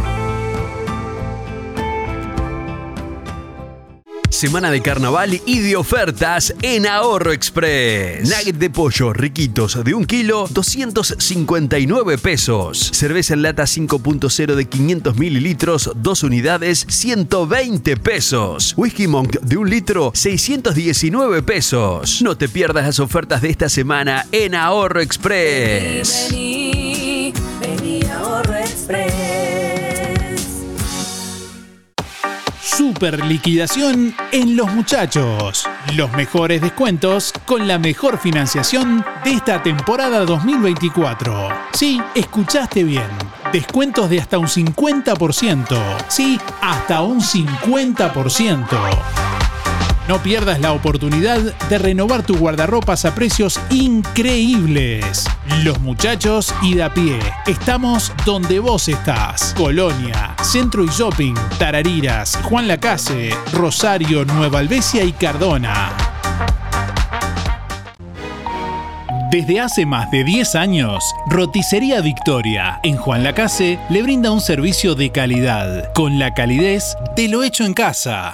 Semana de carnaval y de ofertas en Ahorro Express. Nugget de pollo riquitos de un kilo, 259 pesos. Cerveza en lata 5.0 de 500 mililitros, 2 unidades, 120 pesos. Whisky Monk de un litro, 619 pesos. No te pierdas las ofertas de esta semana en Ahorro Express. Super liquidación en Los Muchachos. Los mejores descuentos con la mejor financiación de esta temporada 2024. Sí, escuchaste bien. Descuentos de hasta un 50%. Sí, hasta un 50%. No pierdas la oportunidad de renovar tu guardarropas a precios increíbles. Los muchachos y de a pie. Estamos donde vos estás. Colonia, Centro y Shopping, Tarariras, Juan Lacase, Rosario, Nueva Albesia y Cardona. Desde hace más de 10 años, Roticería Victoria en Juan Lacase le brinda un servicio de calidad, con la calidez de lo hecho en casa.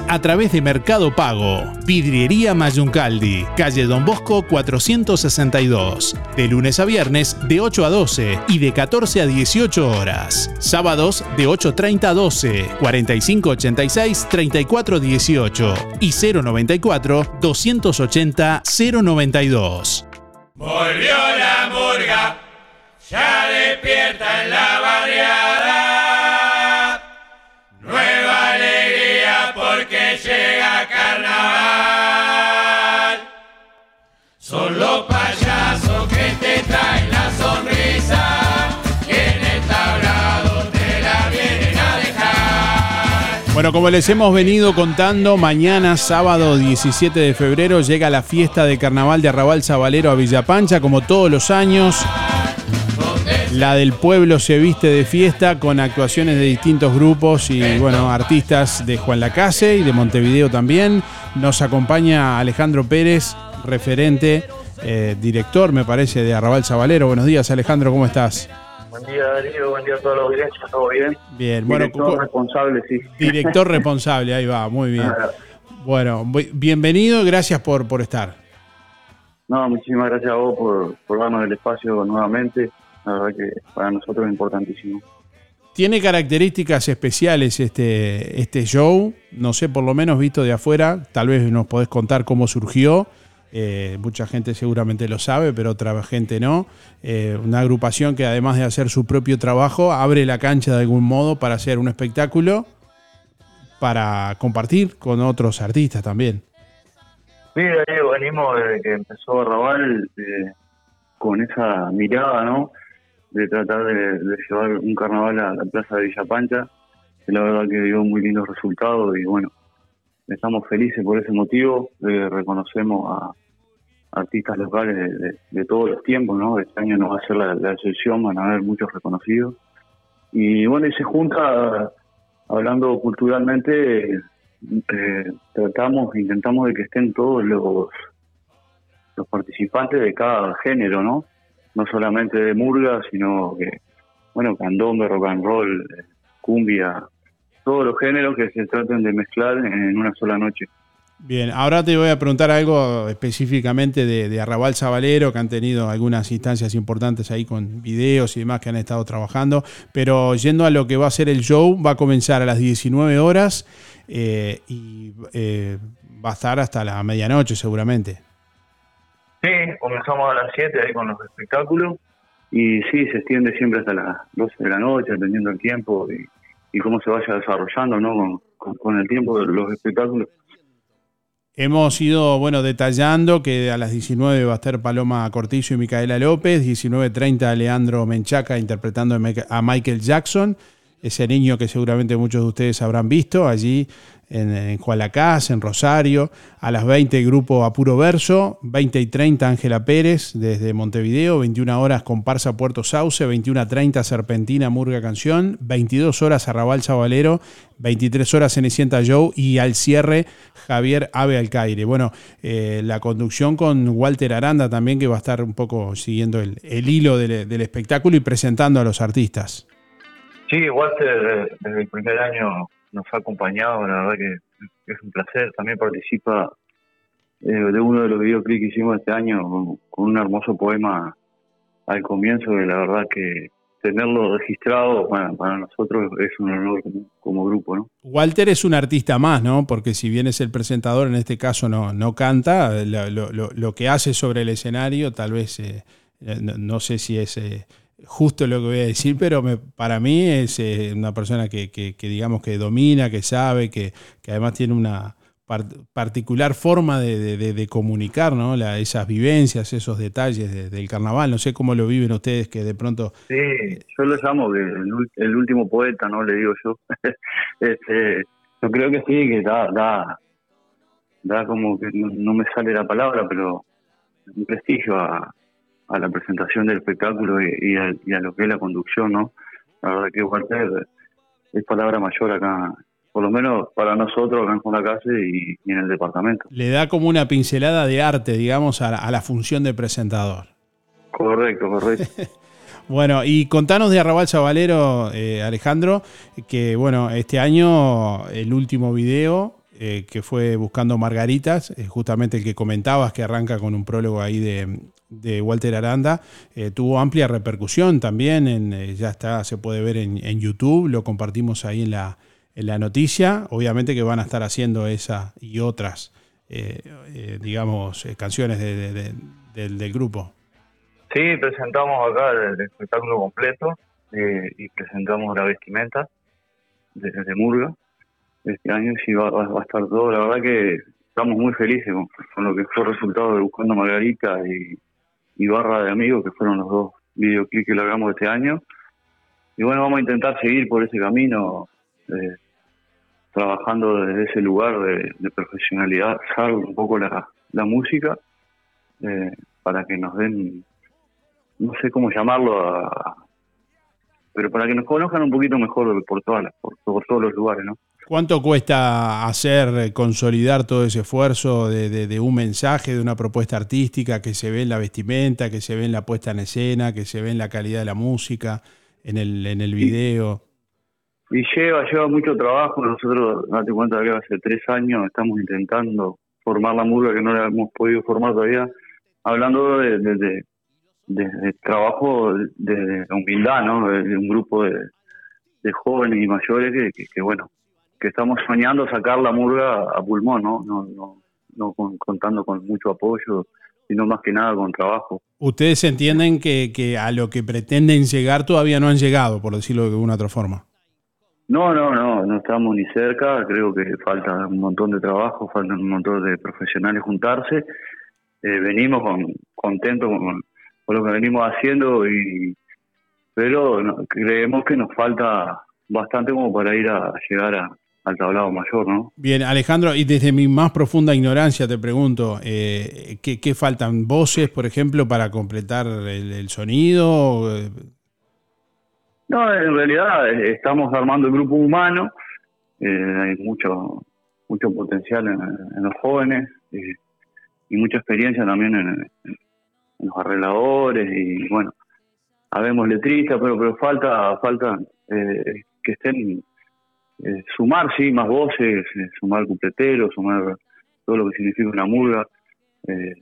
a través de Mercado Pago. Vidriería Mayuncaldi, calle Don Bosco 462. De lunes a viernes de 8 a 12 y de 14 a 18 horas. Sábados de 8.30 a 12, 4586 3418 y 094 280 092. Volvió la murga, ya despierta en la barriada. Son los payasos que te traen la sonrisa. En el tablado te la vienen a dejar. Bueno, como les hemos venido contando, mañana sábado 17 de febrero llega la fiesta de carnaval de Arrabal Sabalero a Villapancha, como todos los años. La del pueblo se viste de fiesta con actuaciones de distintos grupos y bueno, artistas de Juan Lacase y de Montevideo también. Nos acompaña Alejandro Pérez, referente, eh, director, me parece, de Arrabal Zabalero. Buenos días, Alejandro, ¿cómo estás? Buen día, Darío. Buen día a toda la audiencia. ¿Todo bien? Bien, bueno, Director responsable, sí. Director responsable, ahí va, muy bien. Bueno, bu- bienvenido, gracias por, por estar. No, muchísimas gracias a vos por, por darnos el espacio nuevamente. La verdad que para nosotros es importantísimo. Tiene características especiales este, este show, no sé, por lo menos visto de afuera, tal vez nos podés contar cómo surgió, Eh, mucha gente seguramente lo sabe, pero otra gente no. Eh, una agrupación que además de hacer su propio trabajo, abre la cancha de algún modo para hacer un espectáculo, para compartir con otros artistas también. Sí, Darío, venimos desde que empezó Arrabal eh, con esa mirada, ¿no? De tratar de, de llevar un carnaval a la plaza de Villa Pancha, que la verdad que dio muy lindos resultados y bueno, estamos felices por ese motivo, eh, reconocemos a artistas locales de, todos los tiempos, ¿no? Este año no va a ser la, la excepción, van a haber muchos reconocidos. Y bueno, y se junta, hablando culturalmente, eh, tratamos, intentamos de que estén todos los, los participantes de cada género, ¿no? No solamente de murga, sino que, bueno, candombe, rock and roll, eh, cumbia, todos los géneros que se traten de mezclar en una sola noche. Bien, ahora te voy a preguntar algo específicamente de, de Arrabal Zabalero, que han tenido algunas instancias importantes ahí con videos y demás que han estado trabajando, pero yendo a lo que va a ser el show, va a comenzar a las 19 horas eh, y eh, va a estar hasta la medianoche seguramente. Sí, comenzamos a las 7 ahí con los espectáculos y sí, se extiende siempre hasta las 12 de la noche, dependiendo del tiempo y, cómo se vaya desarrollando, ¿no? Con- con el tiempo de los espectáculos. Hemos ido, bueno, detallando que a las 19 va a estar Paloma Cortillo y Micaela López, 19.30 Leandro Menchaca interpretando a Michael Jackson, ese niño que seguramente muchos de ustedes habrán visto allí en, en Jualacás, en Rosario, a las 20 grupo Apuro Verso, 20 y 30 Ángela Pérez desde Montevideo, 21 horas Comparsa Puerto Sauce, 21 a 30 Serpentina Murga Canción, 22 horas Arrabal Chavalero, 23 horas Cenicienta Joe. Y al cierre Javier Ave Alcaire. Bueno, eh, la conducción con Walter Aranda también que va a estar un poco siguiendo el, el hilo del, espectáculo y presentando a los artistas. Sí, Walter desde el primer año nos ha acompañado, la verdad que es un placer. También participa eh, de uno de los videoclips que hicimos este año con, un hermoso poema al comienzo, que la verdad que tenerlo registrado bueno, para nosotros es un honor como, grupo, ¿no? Walter es un artista más, ¿no? Porque si bien es el presentador, en este caso no, no canta, lo, lo- lo- que hace sobre el escenario, tal vez, eh, no, no sé si es eh, justo lo que voy a decir, pero me- para mí es eh, una persona que, que- que digamos que domina, que sabe, que, que además tiene una par- particular forma de, comunicar, ¿no? La- esas vivencias, esos detalles de- del carnaval. No sé cómo lo viven ustedes, que de pronto Sí, yo lo llamo el, el último poeta, ¿no? Le digo yo. este, yo creo que sí, que da, da, da como que no, no me sale la palabra, pero un prestigio a, a la presentación del espectáculo y, y a, y a lo que es la conducción, ¿no? La verdad que Walter es palabra mayor acá, por lo menos para nosotros acá en Juan y, y en el departamento. le da como una pincelada de arte, digamos, a la- a la función de presentador. Correcto, correcto. Bueno, y contanos de Arrabal Chavalero, eh, Alejandro, que bueno, este año el último video eh, que fue Buscando Margaritas, eh, justamente el que comentabas, que arranca con un prólogo ahí de, Walter Aranda, eh, tuvo amplia repercusión también, en, eh, ya está, se puede ver en, YouTube, lo compartimos ahí en la, en la noticia, obviamente que van a estar haciendo esa y otras, digamos, canciones de- de- de- del, del grupo. Sí, presentamos acá el, espectáculo completo y presentamos la vestimenta de, de Murga. Este año sí va, va- va a estar todo. La verdad que estamos muy felices con, con lo que fue el resultado de Buscando Margarita y, Barra de Amigos, que fueron los dos videoclips que largamos este año. Y bueno, vamos a intentar seguir por ese camino, eh, trabajando desde ese lugar de, profesionalidad, salvo un poco la, la música, eh, para que nos den no sé cómo llamarlo, a, pero para que nos conozcan un poquito mejor por, todas las, por, por todos los lugares, ¿no? ¿Cuánto cuesta hacer, consolidar todo ese esfuerzo de, de- de un mensaje, de una propuesta artística que se ve en la vestimenta, que se ve en la puesta en escena, que se ve en la calidad de la música, en el, en el video? Y lleva, lleva mucho trabajo. Nosotros, date cuenta que hace tres años estamos intentando formar la murga que no la hemos podido formar todavía. Hablando de, de, de- de- de trabajo de, humildad, ¿no? De, un grupo de, de jóvenes y mayores que, que, que, bueno, que estamos soñando sacar la murga a pulmón, ¿no? No, no, no con- contando con mucho apoyo, sino más que nada con trabajo. Ustedes entienden que, que a lo que pretenden llegar todavía no han llegado, por decirlo de alguna otra forma. No, no, no, no estamos ni cerca. Creo que falta un montón de trabajo, faltan un montón de profesionales juntarse. Eh, venimos con, contentos con, con lo que venimos haciendo, y pero no- creemos que nos falta bastante como para ir a llegar a- al tablado mayor, ¿no? Bien, Alejandro, y desde mi más profunda ignorancia te pregunto, eh, ¿qué, qué faltan? ¿Voces, por ejemplo, para completar el, el sonido? No, en realidad eh, estamos armando el grupo humano, eh, hay mucho mucho potencial en, en los jóvenes eh, y mucha experiencia también en, en- en los arregladores y bueno, habemos letristas, pero pero falta falta eh, que estén eh, sumar sí más voces, eh, sumar cupleteros, sumar todo lo que significa una murga, eh,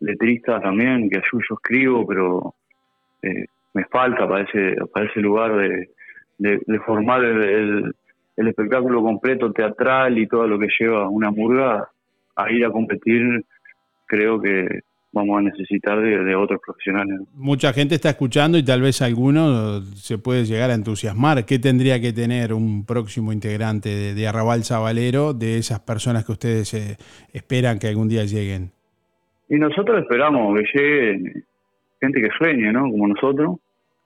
letristas también, que yo, yo escribo, pero eh, me falta para ese, para ese lugar de, de- de formar el, el- el espectáculo completo teatral y todo lo que lleva una murga a ir a competir, creo que vamos a necesitar de, de otros profesionales. mucha gente está escuchando y tal vez alguno se puede llegar a entusiasmar. ¿Qué tendría que tener un próximo integrante de, de Arrabal Sabalero de esas personas que ustedes eh, esperan que algún día lleguen? Y nosotros esperamos que llegue gente que sueñe, ¿no? Como nosotros.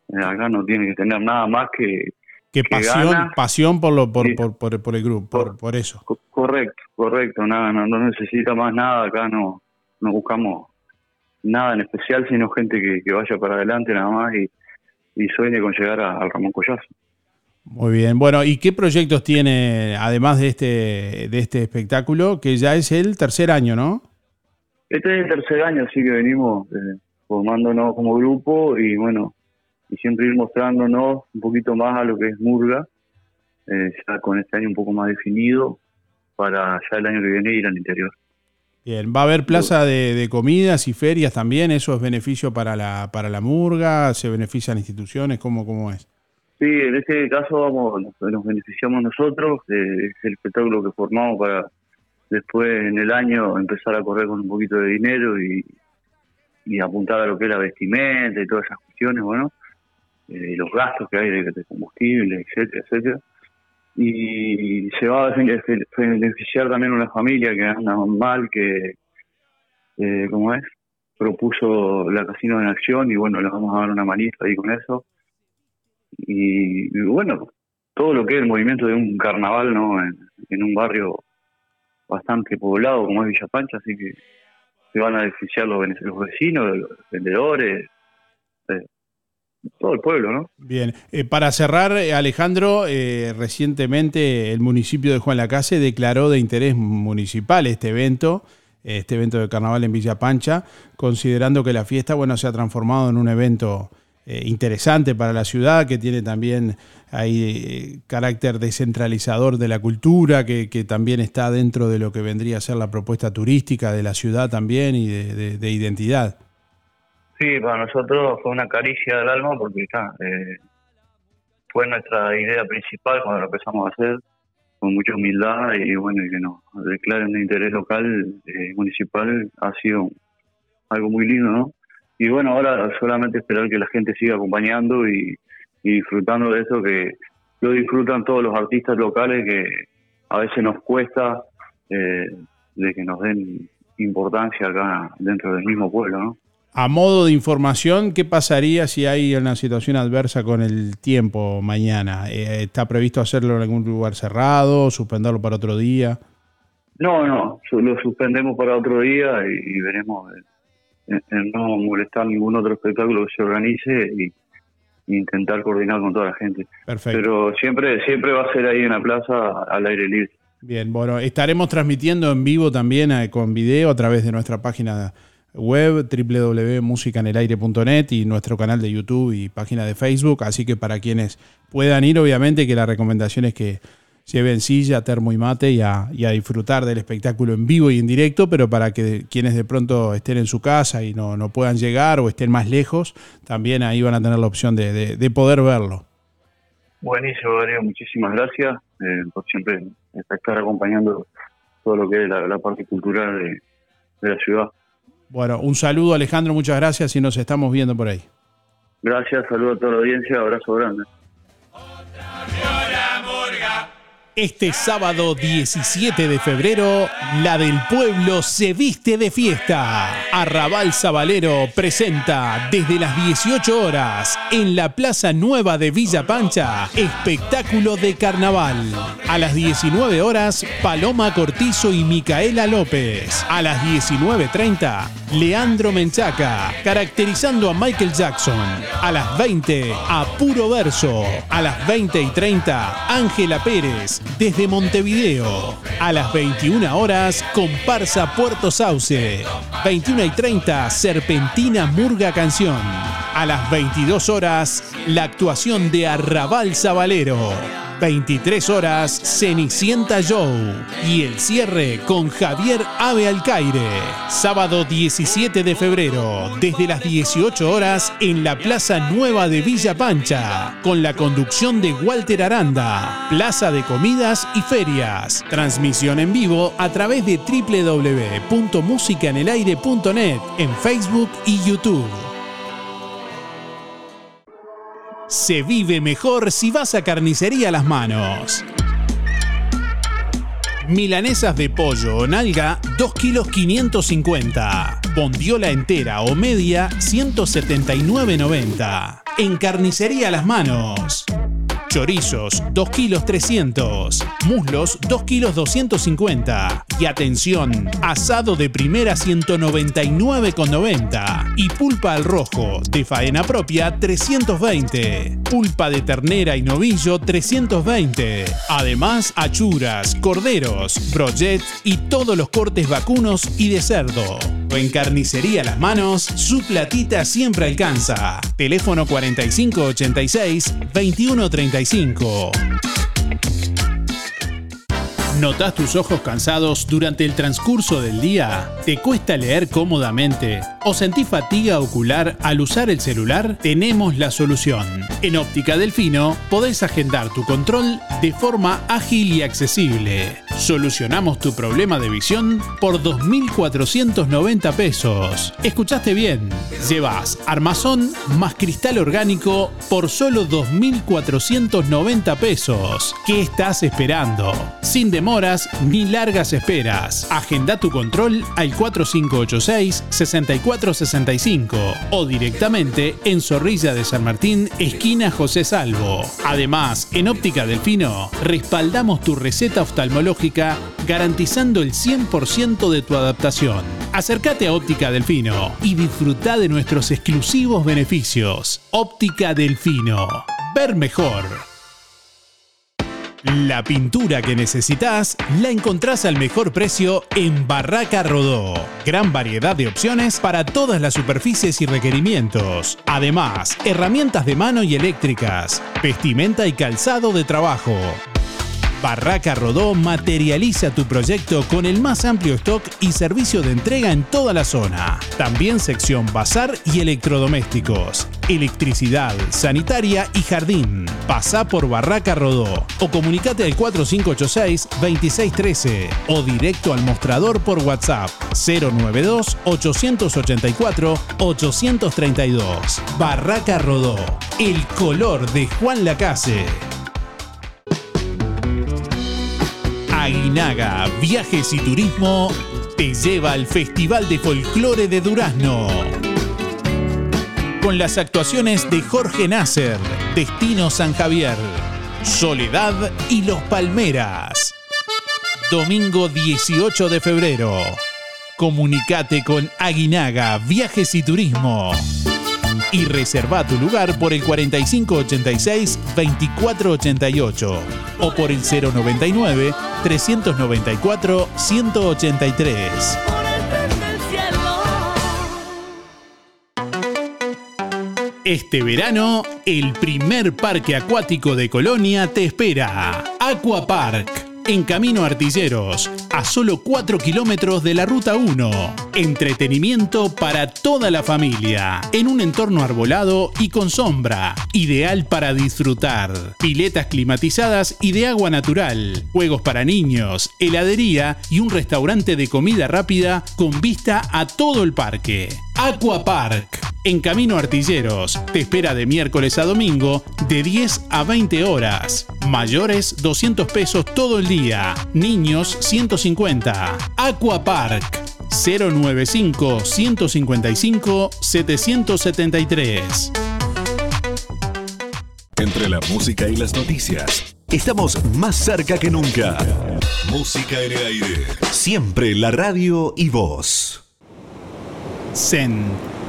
Eh, acá no tiene que tener nada más que, Que que pasión, ganas. pasión por, lo, por, Sí. por, por- por el grupo, por, por eso. Co- Correcto, correcto. Nada, no, no necesita más nada. Acá no, no buscamos nada en especial, sino gente que, que vaya para adelante nada más y, y sueñe con llegar al Ramón Collazo. Muy bien. Bueno, ¿y qué proyectos tiene, además de este, de este espectáculo, que ya es el tercer año, ¿no? Este es el tercer año, así que venimos eh, formándonos como grupo y bueno, y siempre ir mostrándonos un poquito más a lo que es Murga, eh, ya con este año un poco más definido, para ya el año que viene ir al interior. Bien, ¿va a haber plaza de, de comidas y ferias también? ¿Eso es beneficio para la, para la murga? ¿Se benefician instituciones? ¿Cómo, cómo es? Sí, en este caso vamos, nos, beneficiamos nosotros, eh, es el espectáculo que formamos para después en el año empezar a correr con un poquito de dinero y, y apuntar a lo que es la vestimenta y todas esas cuestiones, bueno, eh, los gastos que hay de combustible, etcétera, etcétera. Y se va a benefi- beneficiar también una familia que anda mal, que, eh, ¿cómo es? Propuso la Casino en Acción y bueno, les vamos a dar una manita ahí con eso y, bueno, todo lo que es el movimiento de un carnaval, ¿no? En, un barrio bastante poblado como es Villa Pancha, así que se van a beneficiar los, vecinos, los vendedores, todo el pueblo, ¿no? Bien, Eh, para cerrar, eh, Alejandro, eh, recientemente el municipio de Juan Lacase declaró de interés municipal este evento, este evento de carnaval en Villa Pancha, considerando que la fiesta bueno, se ha transformado en un evento interesante para la ciudad, que tiene también ahí carácter descentralizador de la cultura, que, que también está dentro de lo que vendría a ser la propuesta turística de la ciudad también y de- de- de identidad. Sí, para nosotros fue una caricia del alma porque está, eh, fue nuestra idea principal cuando lo empezamos a hacer, con mucha humildad y bueno, y que nos declaren de interés local, eh, municipal, ha sido algo muy lindo, ¿no? Y bueno, ahora solamente esperar que la gente siga acompañando y, y disfrutando de eso, que lo disfrutan todos los artistas locales que a veces nos cuesta eh, de que nos den importancia acá dentro del mismo pueblo, ¿no? A modo de información, ¿qué pasaría si hay una situación adversa con el tiempo mañana? Eh, ¿Está previsto hacerlo en algún lugar cerrado, suspenderlo para otro día? No, no, lo suspendemos para otro día y, y veremos eh, en, en no molestar ningún otro espectáculo que se organice y, intentar coordinar con toda la gente. Perfecto. Pero siempre siempre va a ser ahí en la plaza al aire libre. Bien, bueno, estaremos transmitiendo en vivo también eh, con video a través de nuestra página web www.musicanelaire.net y nuestro canal de YouTube y página de Facebook, así que para quienes puedan ir, obviamente que la recomendación es que lleven silla, termo y mate y a, y a disfrutar del espectáculo en vivo y en directo, pero para que quienes de pronto estén en su casa y no, no puedan llegar o estén más lejos, también ahí van a tener la opción de, de- de poder verlo. Buenísimo, Darío, muchísimas gracias eh, por siempre estar acompañando todo lo que es la, parte cultural de la ciudad. Bueno, un saludo Alejandro, muchas gracias y nos estamos viendo por ahí. Gracias, saludo a toda la audiencia, abrazo grande. Este sábado 17 de febrero, la del pueblo se viste de fiesta. Arrabal Sabalero presenta desde las 18 horas en la Plaza Nueva de Villa Pancha espectáculo de carnaval. A las 19 horas, Paloma Cortizo y Micaela López. A las 19.30, Leandro Menchaca, caracterizando a Michael Jackson. A las 20, a puro verso. A las 20 y 30, Ángela Pérez, desde Montevideo. A las 21 horas, comparsa Puerto Sauce. 21 y 30, Serpentina Murga Canción. A las 22 horas, la actuación de Arrabal Sabalero. 23 horas, Cenicienta Show. Y el cierre con Javier Ave Alcaire. Sábado 17 de febrero, desde las 18 horas, en la Plaza Nueva de Villa Pancha. Con la conducción de Walter Aranda. Plaza de Comidas y Ferias. Transmisión en vivo a través de www.musicanelaire.net en Facebook y YouTube. Se vive mejor si vas a carnicería Las Manos. Milanesas de pollo o nalga, 2 kilos 550. Bondiola entera o media, 179,90. En carnicería Las Manos. Chorizos, 2 kilos 300. Muslos, 2 kilos 250. Y atención, asado de primera 199,90. Y pulpa al rojo, de faena propia, 320. Pulpa de ternera y novillo, 320. Además, achuras, corderos, brochets y todos los cortes vacunos y de cerdo. En Carnicería Las Manos, su platita siempre alcanza. Teléfono 4586-2135. ¿Notas tus ojos cansados durante el transcurso del día? ¿Te cuesta leer cómodamente? ¿O sentís fatiga ocular al usar el celular? Tenemos la solución. En Óptica Delfino podés agendar tu control de forma ágil y accesible. Solucionamos tu problema de visión por 2.490 pesos. ¿Escuchaste bien? Llevas armazón más cristal orgánico por solo 2.490 pesos. ¿Qué estás esperando? Sin demoras ni largas esperas. Agenda tu control al 4586-6465 o directamente en Zorrilla de San Martín, esquina José Salvo. Además, en Óptica Delfino, respaldamos tu receta oftalmológica garantizando el 100% de tu adaptación. Acércate a Óptica Delfino y disfruta de nuestros exclusivos beneficios. Óptica Delfino. Ver mejor. La pintura que necesitas la encontrás al mejor precio en Barraca Rodó. Gran variedad de opciones para todas las superficies y requerimientos. Además, herramientas de mano y eléctricas, vestimenta y calzado de trabajo. Barraca Rodó materializa tu proyecto con el más amplio stock y servicio de entrega en toda la zona. También sección bazar y electrodomésticos, electricidad, sanitaria y jardín. Pasá por Barraca Rodó o comunicate al 4586-2613 o directo al mostrador por WhatsApp 092-884-832. Barraca Rodó, el color de Juan Lacase. Aguinaga Viajes y Turismo te lleva al Festival de Folclore de Durazno. Con las actuaciones de Jorge Nasser, Destino San Javier, Soledad y Los Palmeras. Domingo 18 de febrero. Comunicate con Aguinaga Viajes y Turismo Y reserva tu lugar por el 4586-2488 o por el 099-394-183. Este verano, el primer parque acuático de Colonia te espera. Aqua Park. En Camino Artilleros, a solo 4 kilómetros de la Ruta 1. Entretenimiento para toda la familia, en un entorno arbolado y con sombra, ideal para disfrutar. Piletas climatizadas y de agua natural, juegos para niños, heladería y un restaurante de comida rápida con vista a todo el parque. Aqua Park. En Camino Artilleros, te espera de miércoles a domingo de 10 a 20 horas. Mayores 200 pesos todo el día. Niños 150. Aqua Park 095 155 773. Entre la música y las noticias, estamos más cerca que nunca. Música en el aire. Siempre la radio y voz. Zen,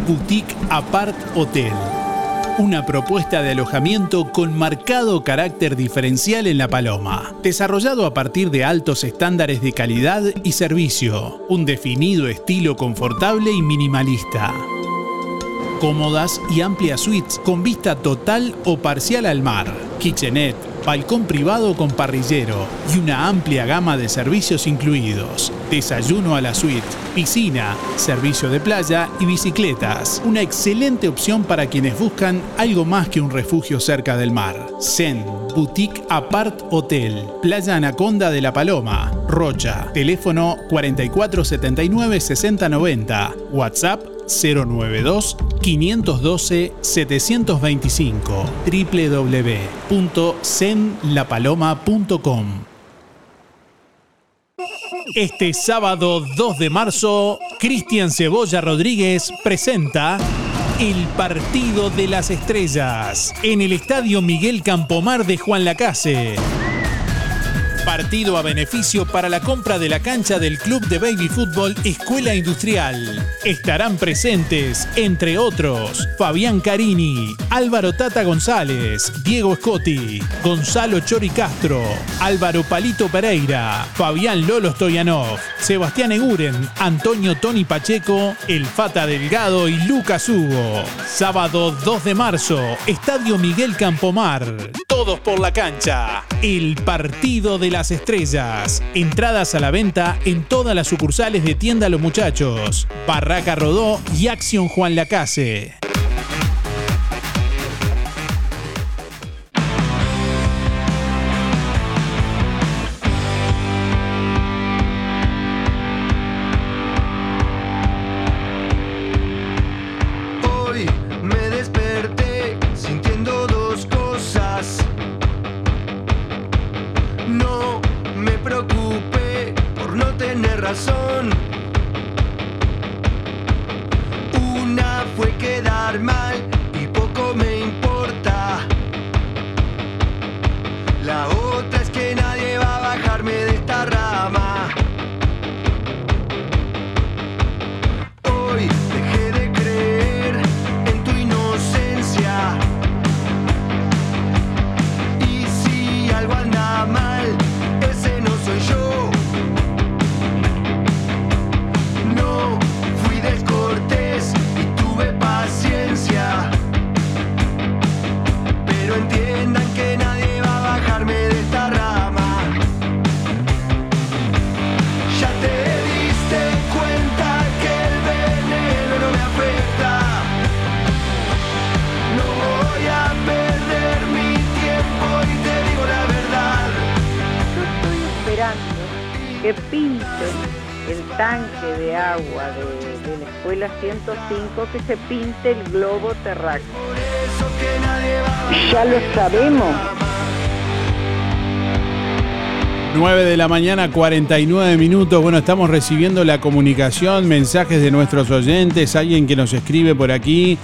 Boutique Apart Hotel. Una propuesta de alojamiento con marcado carácter diferencial en La Paloma. Desarrollado a partir de altos estándares de calidad y servicio. Un definido estilo confortable y minimalista. Cómodas y amplias suites con vista total o parcial al mar. Kitchenette, balcón privado con parrillero y una amplia gama de servicios incluidos. Desayuno a la suite, piscina, servicio de playa y bicicletas. Una excelente opción para quienes buscan algo más que un refugio cerca del mar. Zen, Boutique Apart Hotel, Playa Anaconda de la Paloma, Rocha. Teléfono 4479-6090. WhatsApp 092 512 725 www.zenlapaloma.com Este sábado 2 de marzo, Cristian Cebolla Rodríguez presenta el Partido de las Estrellas en el Estadio Miguel Campomar de Juan Lacase. Partido a beneficio para la compra de la cancha del Club de Baby Fútbol Escuela Industrial. Estarán presentes, entre otros, Fabián Carini, Álvaro Tata González, Diego Scotti, Gonzalo Chori Castro, Álvaro Palito Pereira, Fabián Lolo Stoyanov, Sebastián Eguren, Antonio Tony Pacheco, El Fata Delgado y Lucas Hugo. Sábado 2 de marzo, Estadio Miguel Campomar. Todos por la cancha. El Partido de las Estrellas. Entradas a la venta en todas las sucursales de Tienda Los Muchachos. Barraca Rodó y Acción Juan Lacase. Pero entiendan que nadie va a bajarme de esta rama. Ya te diste cuenta que el veneno no me afecta. No voy a perder mi tiempo y te digo la verdad. Yo estoy esperando que pinten el tanque de agua de, de la escuela 105, que se pinte el globo terráqueo. Ya lo sabemos. 9 de la mañana, 49 minutos. Bueno, estamos recibiendo la comunicación, mensajes de nuestros oyentes, alguien que nos escribe por aquí.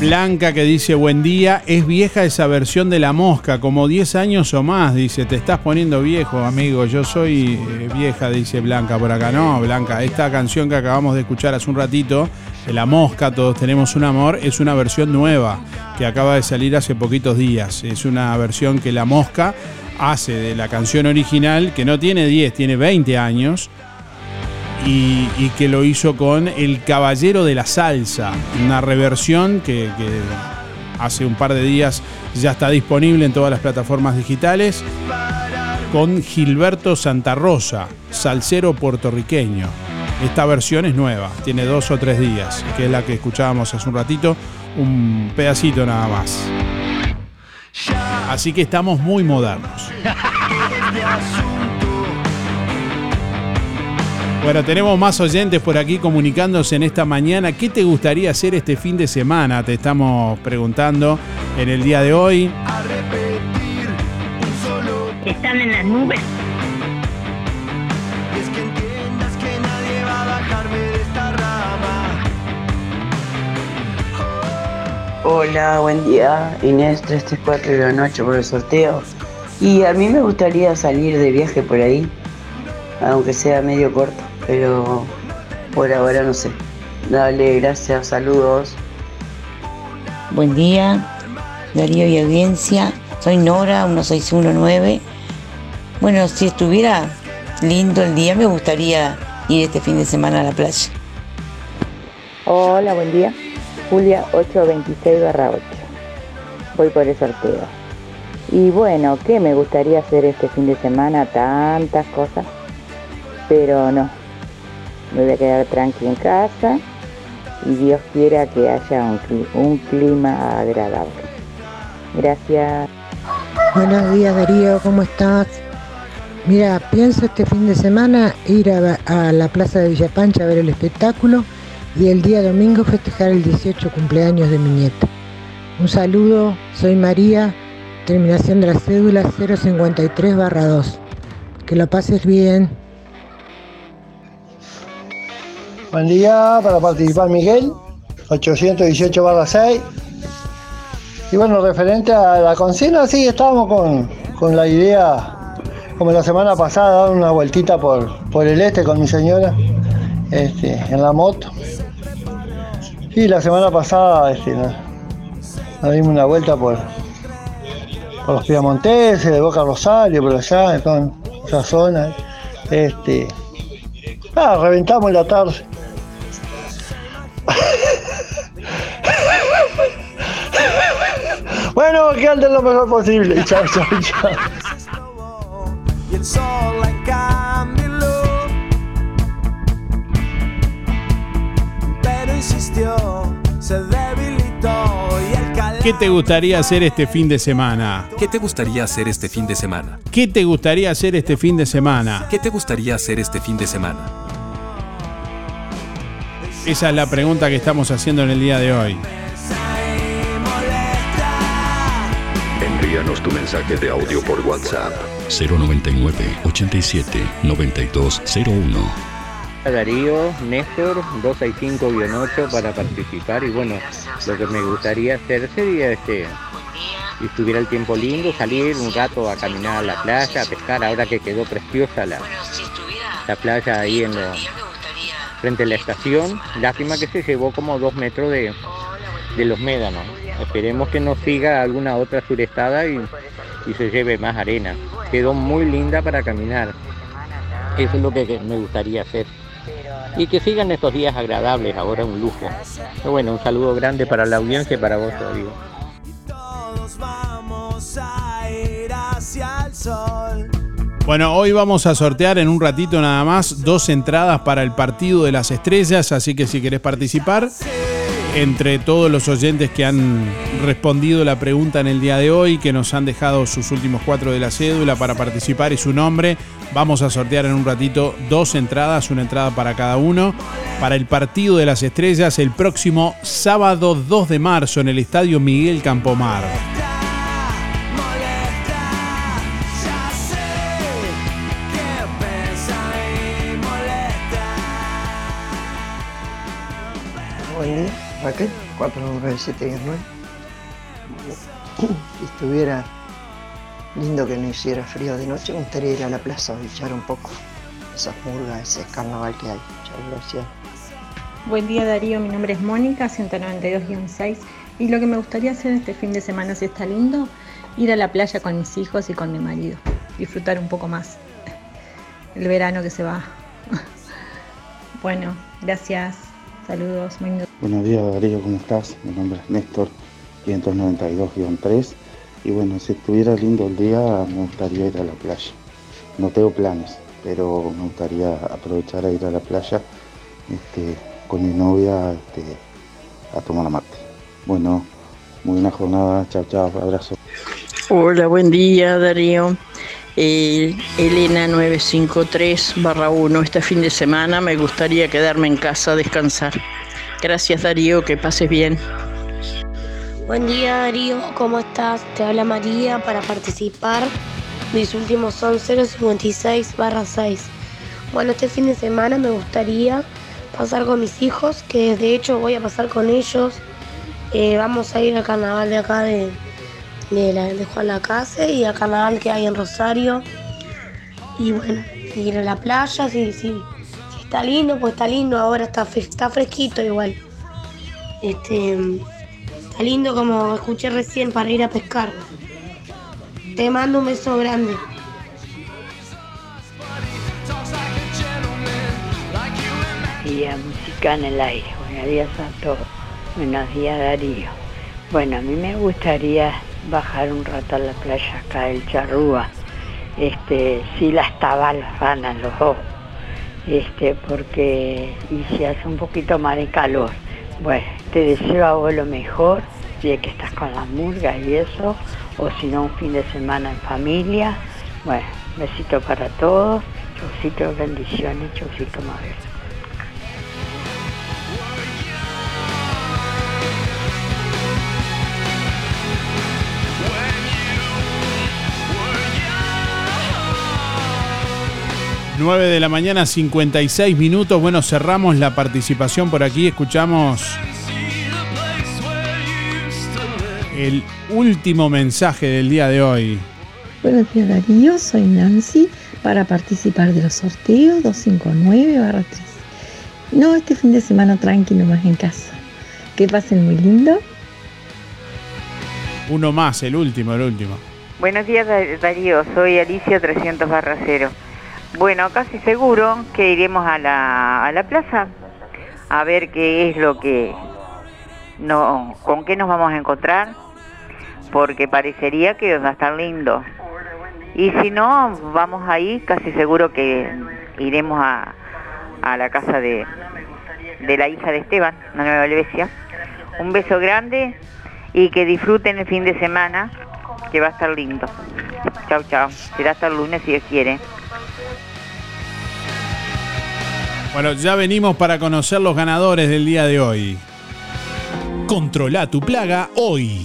Blanca que dice, buen día, es vieja esa versión de la mosca, como 10 años o más, dice, te estás poniendo viejo, amigo, yo soy eh, vieja, dice Blanca por acá. No, Blanca, esta canción que acabamos de escuchar hace un ratito La Mosca, Todos Tenemos un Amor, es una versión nueva que acaba de salir hace poquitos días. Es una versión que La Mosca hace de la canción original, que no tiene 10, tiene 20 años, y, que lo hizo con El Caballero de la Salsa, una reversión que, que hace un par de días ya está disponible en todas las plataformas digitales, con Gilberto Santa Rosa, salsero puertorriqueño. Esta versión es nueva, tiene dos o tres días, que es la que escuchábamos hace un ratito, un pedacito nada más. Así que estamos muy modernos. Bueno, tenemos más oyentes por aquí comunicándose en esta mañana. ¿Qué te gustaría hacer este fin de semana? Te estamos preguntando en el día de hoy. Están en las nubes. Hola, buen día. Inés 334 por el sorteo. Y a mí me gustaría salir de viaje por ahí, aunque sea medio corto, pero por ahora no sé. Dale, gracias, saludos. Buen día, Darío y audiencia. Soy Nora, 1619. Bueno, si estuviera lindo el día, me gustaría ir este fin de semana a la playa. Hola, buen día. Julia 826 barra 8. Voy por el sorteo. Y bueno, ¿qué me gustaría hacer este fin de semana? Tantas cosas. Pero no. Me voy a quedar tranqui en casa. Y Dios quiera que haya un clima agradable. Gracias. Buenos días Darío, ¿cómo estás? Mira, pienso este fin de semana ir a, a la Plaza de Villapancha a ver el espectáculo y el día domingo festejar el 18 cumpleaños de mi nieta. Un saludo, soy María, terminación de la cédula 053 2. Que lo pases bien. Buen día para participar Miguel, 818 barra 6. Y bueno, referente a la consigna, sí, estábamos con, con la idea, como la semana pasada, dar una vueltita por, por el este con mi señora, este, en la moto. Y la semana pasada este, nos, nos dimos una vuelta por, por los Piamonteses, de Boca Rosario, por allá, toda esa zona. Este, ah, reventamos la tarde. Bueno, que anden lo mejor posible. Chao, chao, chao. ¿Qué te gustaría hacer este fin de semana? ¿Qué te gustaría hacer este fin de semana? ¿Qué te gustaría hacer este fin de semana? ¿Qué te gustaría hacer este fin de semana? Esa es la pregunta que estamos haciendo en el día de hoy. Envíanos tu mensaje de audio por WhatsApp 099 87 9201. Darío, Néstor, 265-8 para participar. Y bueno, lo que me gustaría hacer sería este, si estuviera el tiempo lindo, salir un rato a caminar a la playa, a pescar, ahora que quedó preciosa la, la playa ahí en lo, frente a la estación, lástima que se llevó como dos metros de, de los médanos, esperemos que no siga alguna otra surestada y, y se lleve más arena, quedó muy linda para caminar, eso es lo que que me gustaría hacer y que sigan estos días agradables, ahora un lujo. Pero bueno, un saludo grande para la audiencia y para vos, sol. Bueno, hoy vamos a sortear en un ratito nada más dos entradas para el partido de las estrellas, así que si querés participar, entre todos los oyentes que han respondido la pregunta en el día de hoy, que nos han dejado sus últimos cuatro de la cédula para participar y su nombre, vamos a sortear en un ratito dos entradas, una entrada para cada uno, para el partido de las estrellas el próximo sábado 2 de marzo en el Estadio Miguel Campomar. Raquel, 49719. Si estuviera lindo que no hiciera frío de noche, me gustaría ir a la plaza a bichar un poco esas murgas, ese carnaval que hay. Muchas gracias. Buen día Darío, mi nombre es Mónica, 192-6 y lo que me gustaría hacer este fin de semana, si está lindo, ir a la playa con mis hijos y con mi marido, disfrutar un poco más el verano que se va. Bueno, gracias, saludos. Buenos días Darío, ¿cómo estás? Mi nombre es Néstor, 592-3 y bueno, si estuviera lindo el día me gustaría ir a la playa. No tengo planes, pero me gustaría aprovechar a ir a la playa este, con mi novia este, a tomar mate. Bueno, muy buena jornada, chao chao, abrazo. Hola, buen día Darío. Elena 953 barra 1. Este fin de semana me gustaría quedarme en casa a descansar. Gracias Darío, que pases bien. Buen día Darío, ¿cómo estás? Te habla María para participar. Mis últimos son 056 barra 6. Bueno, este fin de semana me gustaría pasar con mis hijos, que de hecho voy a pasar con ellos. Eh, vamos a ir al carnaval de acá de, de, la, de Juan Lacase y al carnaval que hay en Rosario. Y bueno, ir a la playa, si, si, si está lindo, pues está lindo, ahora está, está fresquito igual. Este, está lindo como escuché recién para ir a pescar. Te mando un beso grande. Día, música en el aire. Buenos días a todos. Buenos días Darío. Bueno, a mí me gustaría bajar un rato a la playa acá del Charrúa. Este, sí las tabalas van a los dos. Este, porque y se hace un poquito más de calor. Bueno, te deseo a vos lo mejor, si es que estás con las murgas y eso, o si no, un fin de semana en familia. Bueno, besito para todos, chaucito, bendiciones, chaucito, madre. 9 de la mañana, 56 minutos. Bueno, cerramos la participación por aquí. Escuchamos el último mensaje del día de hoy. Buenos días Darío, soy Nancy para participar de los sorteos 259-3. No, este fin de semana tranquilo más en casa. Que pasen muy lindo. Uno más, el último, el último. Buenos días Darío, soy Alicia 300 barra 0. Bueno, casi seguro que iremos a la, a la plaza a ver qué es lo que, no, con qué nos vamos a encontrar, porque parecería que va a estar lindo. Y si no, vamos ahí, casi seguro que iremos a, a la casa de, de la hija de Esteban, la Nueva Helvecia. Un beso grande y que disfruten el fin de semana, que va a estar lindo. Chau, chau. Será hasta el lunes si Dios quiere. Bueno, ya venimos para conocer los ganadores del día de hoy. Controla tu plaga hoy.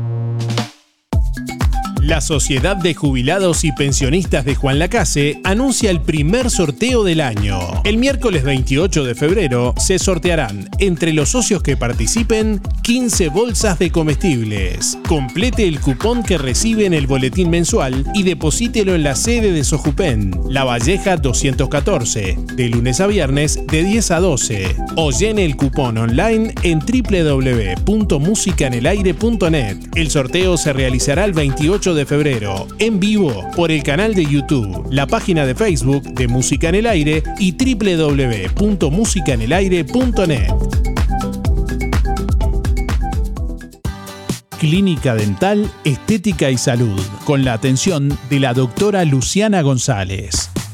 La Sociedad de Jubilados y Pensionistas de Juan Lacase anuncia el primer sorteo del año. El miércoles 28 de febrero se sortearán entre los socios que participen 15 bolsas de comestibles. Complete el cupón que recibe en el boletín mensual y deposítelo en la sede de Sojupen, La Valleja 214, de lunes a viernes de 10 a 12. O llene el cupón online en www.musicanelaire.net. El sorteo se realizará el 28 de febrero, en vivo, por el canal de YouTube, la página de Facebook de Música en el Aire y www.musicanelaire.net. Clínica Dental, Estética y Salud, con la atención de la doctora Luciana González.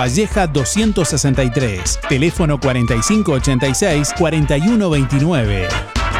Valleja 263, teléfono 4586-4129.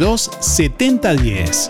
7010.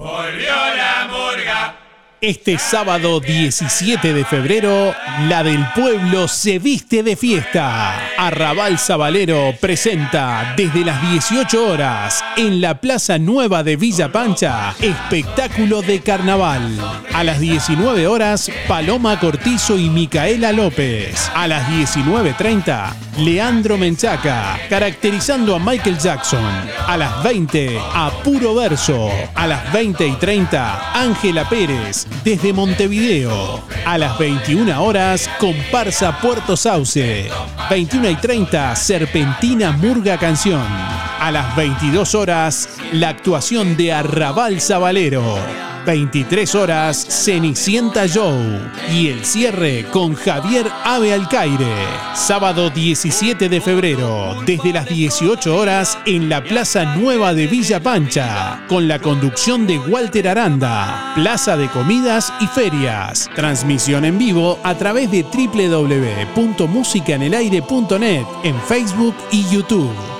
Boy, Este sábado 17 de febrero, la del pueblo se viste de fiesta. Arrabal Zabalero presenta desde las 18 horas en la Plaza Nueva de Villa Pancha espectáculo de carnaval. A las 19 horas, Paloma Cortizo y Micaela López. A las 19.30, Leandro Menchaca, caracterizando a Michael Jackson. A las 20, a Puro Verso. A las 20 y 30, Ángela Pérez, desde Montevideo. A las 21 horas, comparsa Puerto Sauce. 21 y 30, Serpentina Murga Canción. A las 22 horas, la actuación de Arrabal Zabalero. 23 horas, Cenicienta Joe. Y el cierre con Javier Ave Alcaire. Sábado 17 de febrero, desde las 18 horas, en la Plaza Nueva de Villa Pancha. Con la conducción de Walter Aranda. Plaza de Comidas y Ferias. Transmisión en vivo a través de www.musicaenelaire.net en Facebook y YouTube.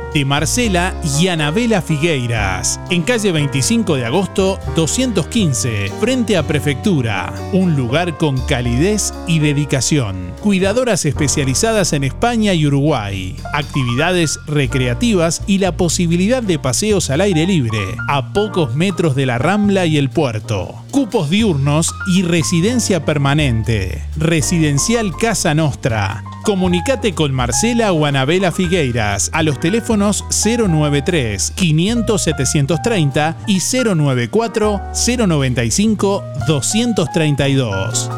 de Marcela y Anabela Figueiras, en calle 25 de agosto 215, frente a Prefectura, un lugar con calidez y dedicación. Cuidadoras especializadas en España y Uruguay, actividades recreativas y la posibilidad de paseos al aire libre, a pocos metros de la Rambla y el puerto. Cupos diurnos y residencia permanente. Residencial Casa Nostra. Comunicate con Marcela o Anabela Figueiras a los teléfonos 093 500 730 y 094 095 232.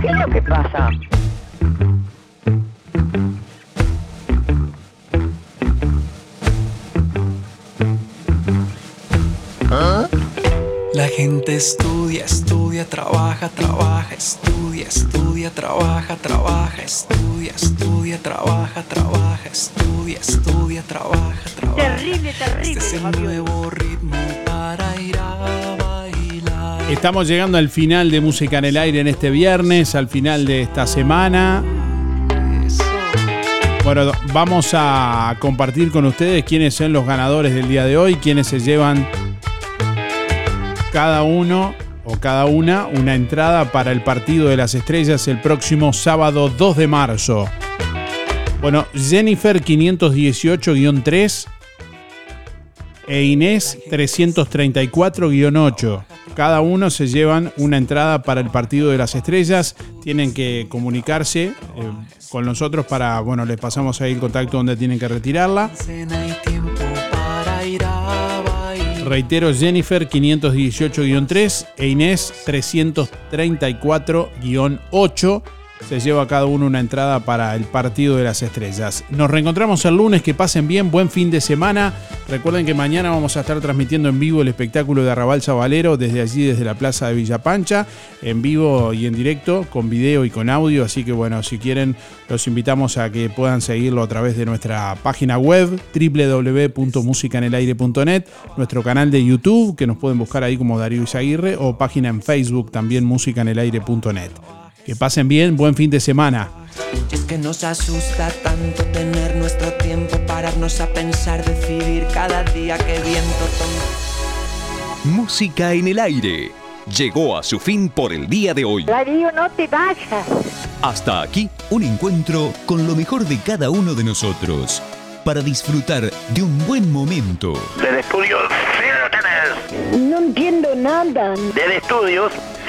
¿Qué es lo que pasa? Estudia, estudia, trabaja, trabaja, estudia, estudia, trabaja, trabaja, estudia, estudia, trabaja, trabaja, estudia, estudia, trabaja, trabaja. Terrible, terrible. Este es el nuevo ritmo para ir a bailar. Estamos llegando al final de Música en el Aire en este viernes, al final de esta semana. Bueno, vamos a compartir con ustedes quiénes son los ganadores del día de hoy, quiénes se llevan cada uno o cada una una entrada para el partido de las estrellas el próximo sábado 2 de marzo. Bueno, Jennifer 518-3 e Inés 334-8. Cada uno se llevan una entrada para el partido de las estrellas. Tienen que comunicarse eh, con nosotros para, bueno, les pasamos ahí el contacto donde tienen que retirarla. Reitero, Jennifer 518-3 e Inés 334-8. Se lleva cada uno una entrada para el partido de las estrellas. Nos reencontramos el lunes, que pasen bien, buen fin de semana. Recuerden que mañana vamos a estar transmitiendo en vivo el espectáculo de Arrabal Sabalero desde allí, desde la Plaza de Villa Pancha, en vivo y en directo, con video y con audio. Así que bueno, si quieren, los invitamos a que puedan seguirlo a través de nuestra página web www.musicanelaire.net, nuestro canal de YouTube, que nos pueden buscar ahí como Darío Izaguirre, o página en Facebook también musicanelaire.net. Que pasen bien, buen fin de semana. Y es que nos asusta tanto tener nuestro tiempo, pararnos a pensar, decidir cada día que viento toma. Música en el aire. Llegó a su fin por el día de hoy. Darío, no te vayas. Hasta aquí un encuentro con lo mejor de cada uno de nosotros para disfrutar de un buen momento. Del estudio, sí lo tenés. No entiendo nada. Del estudios,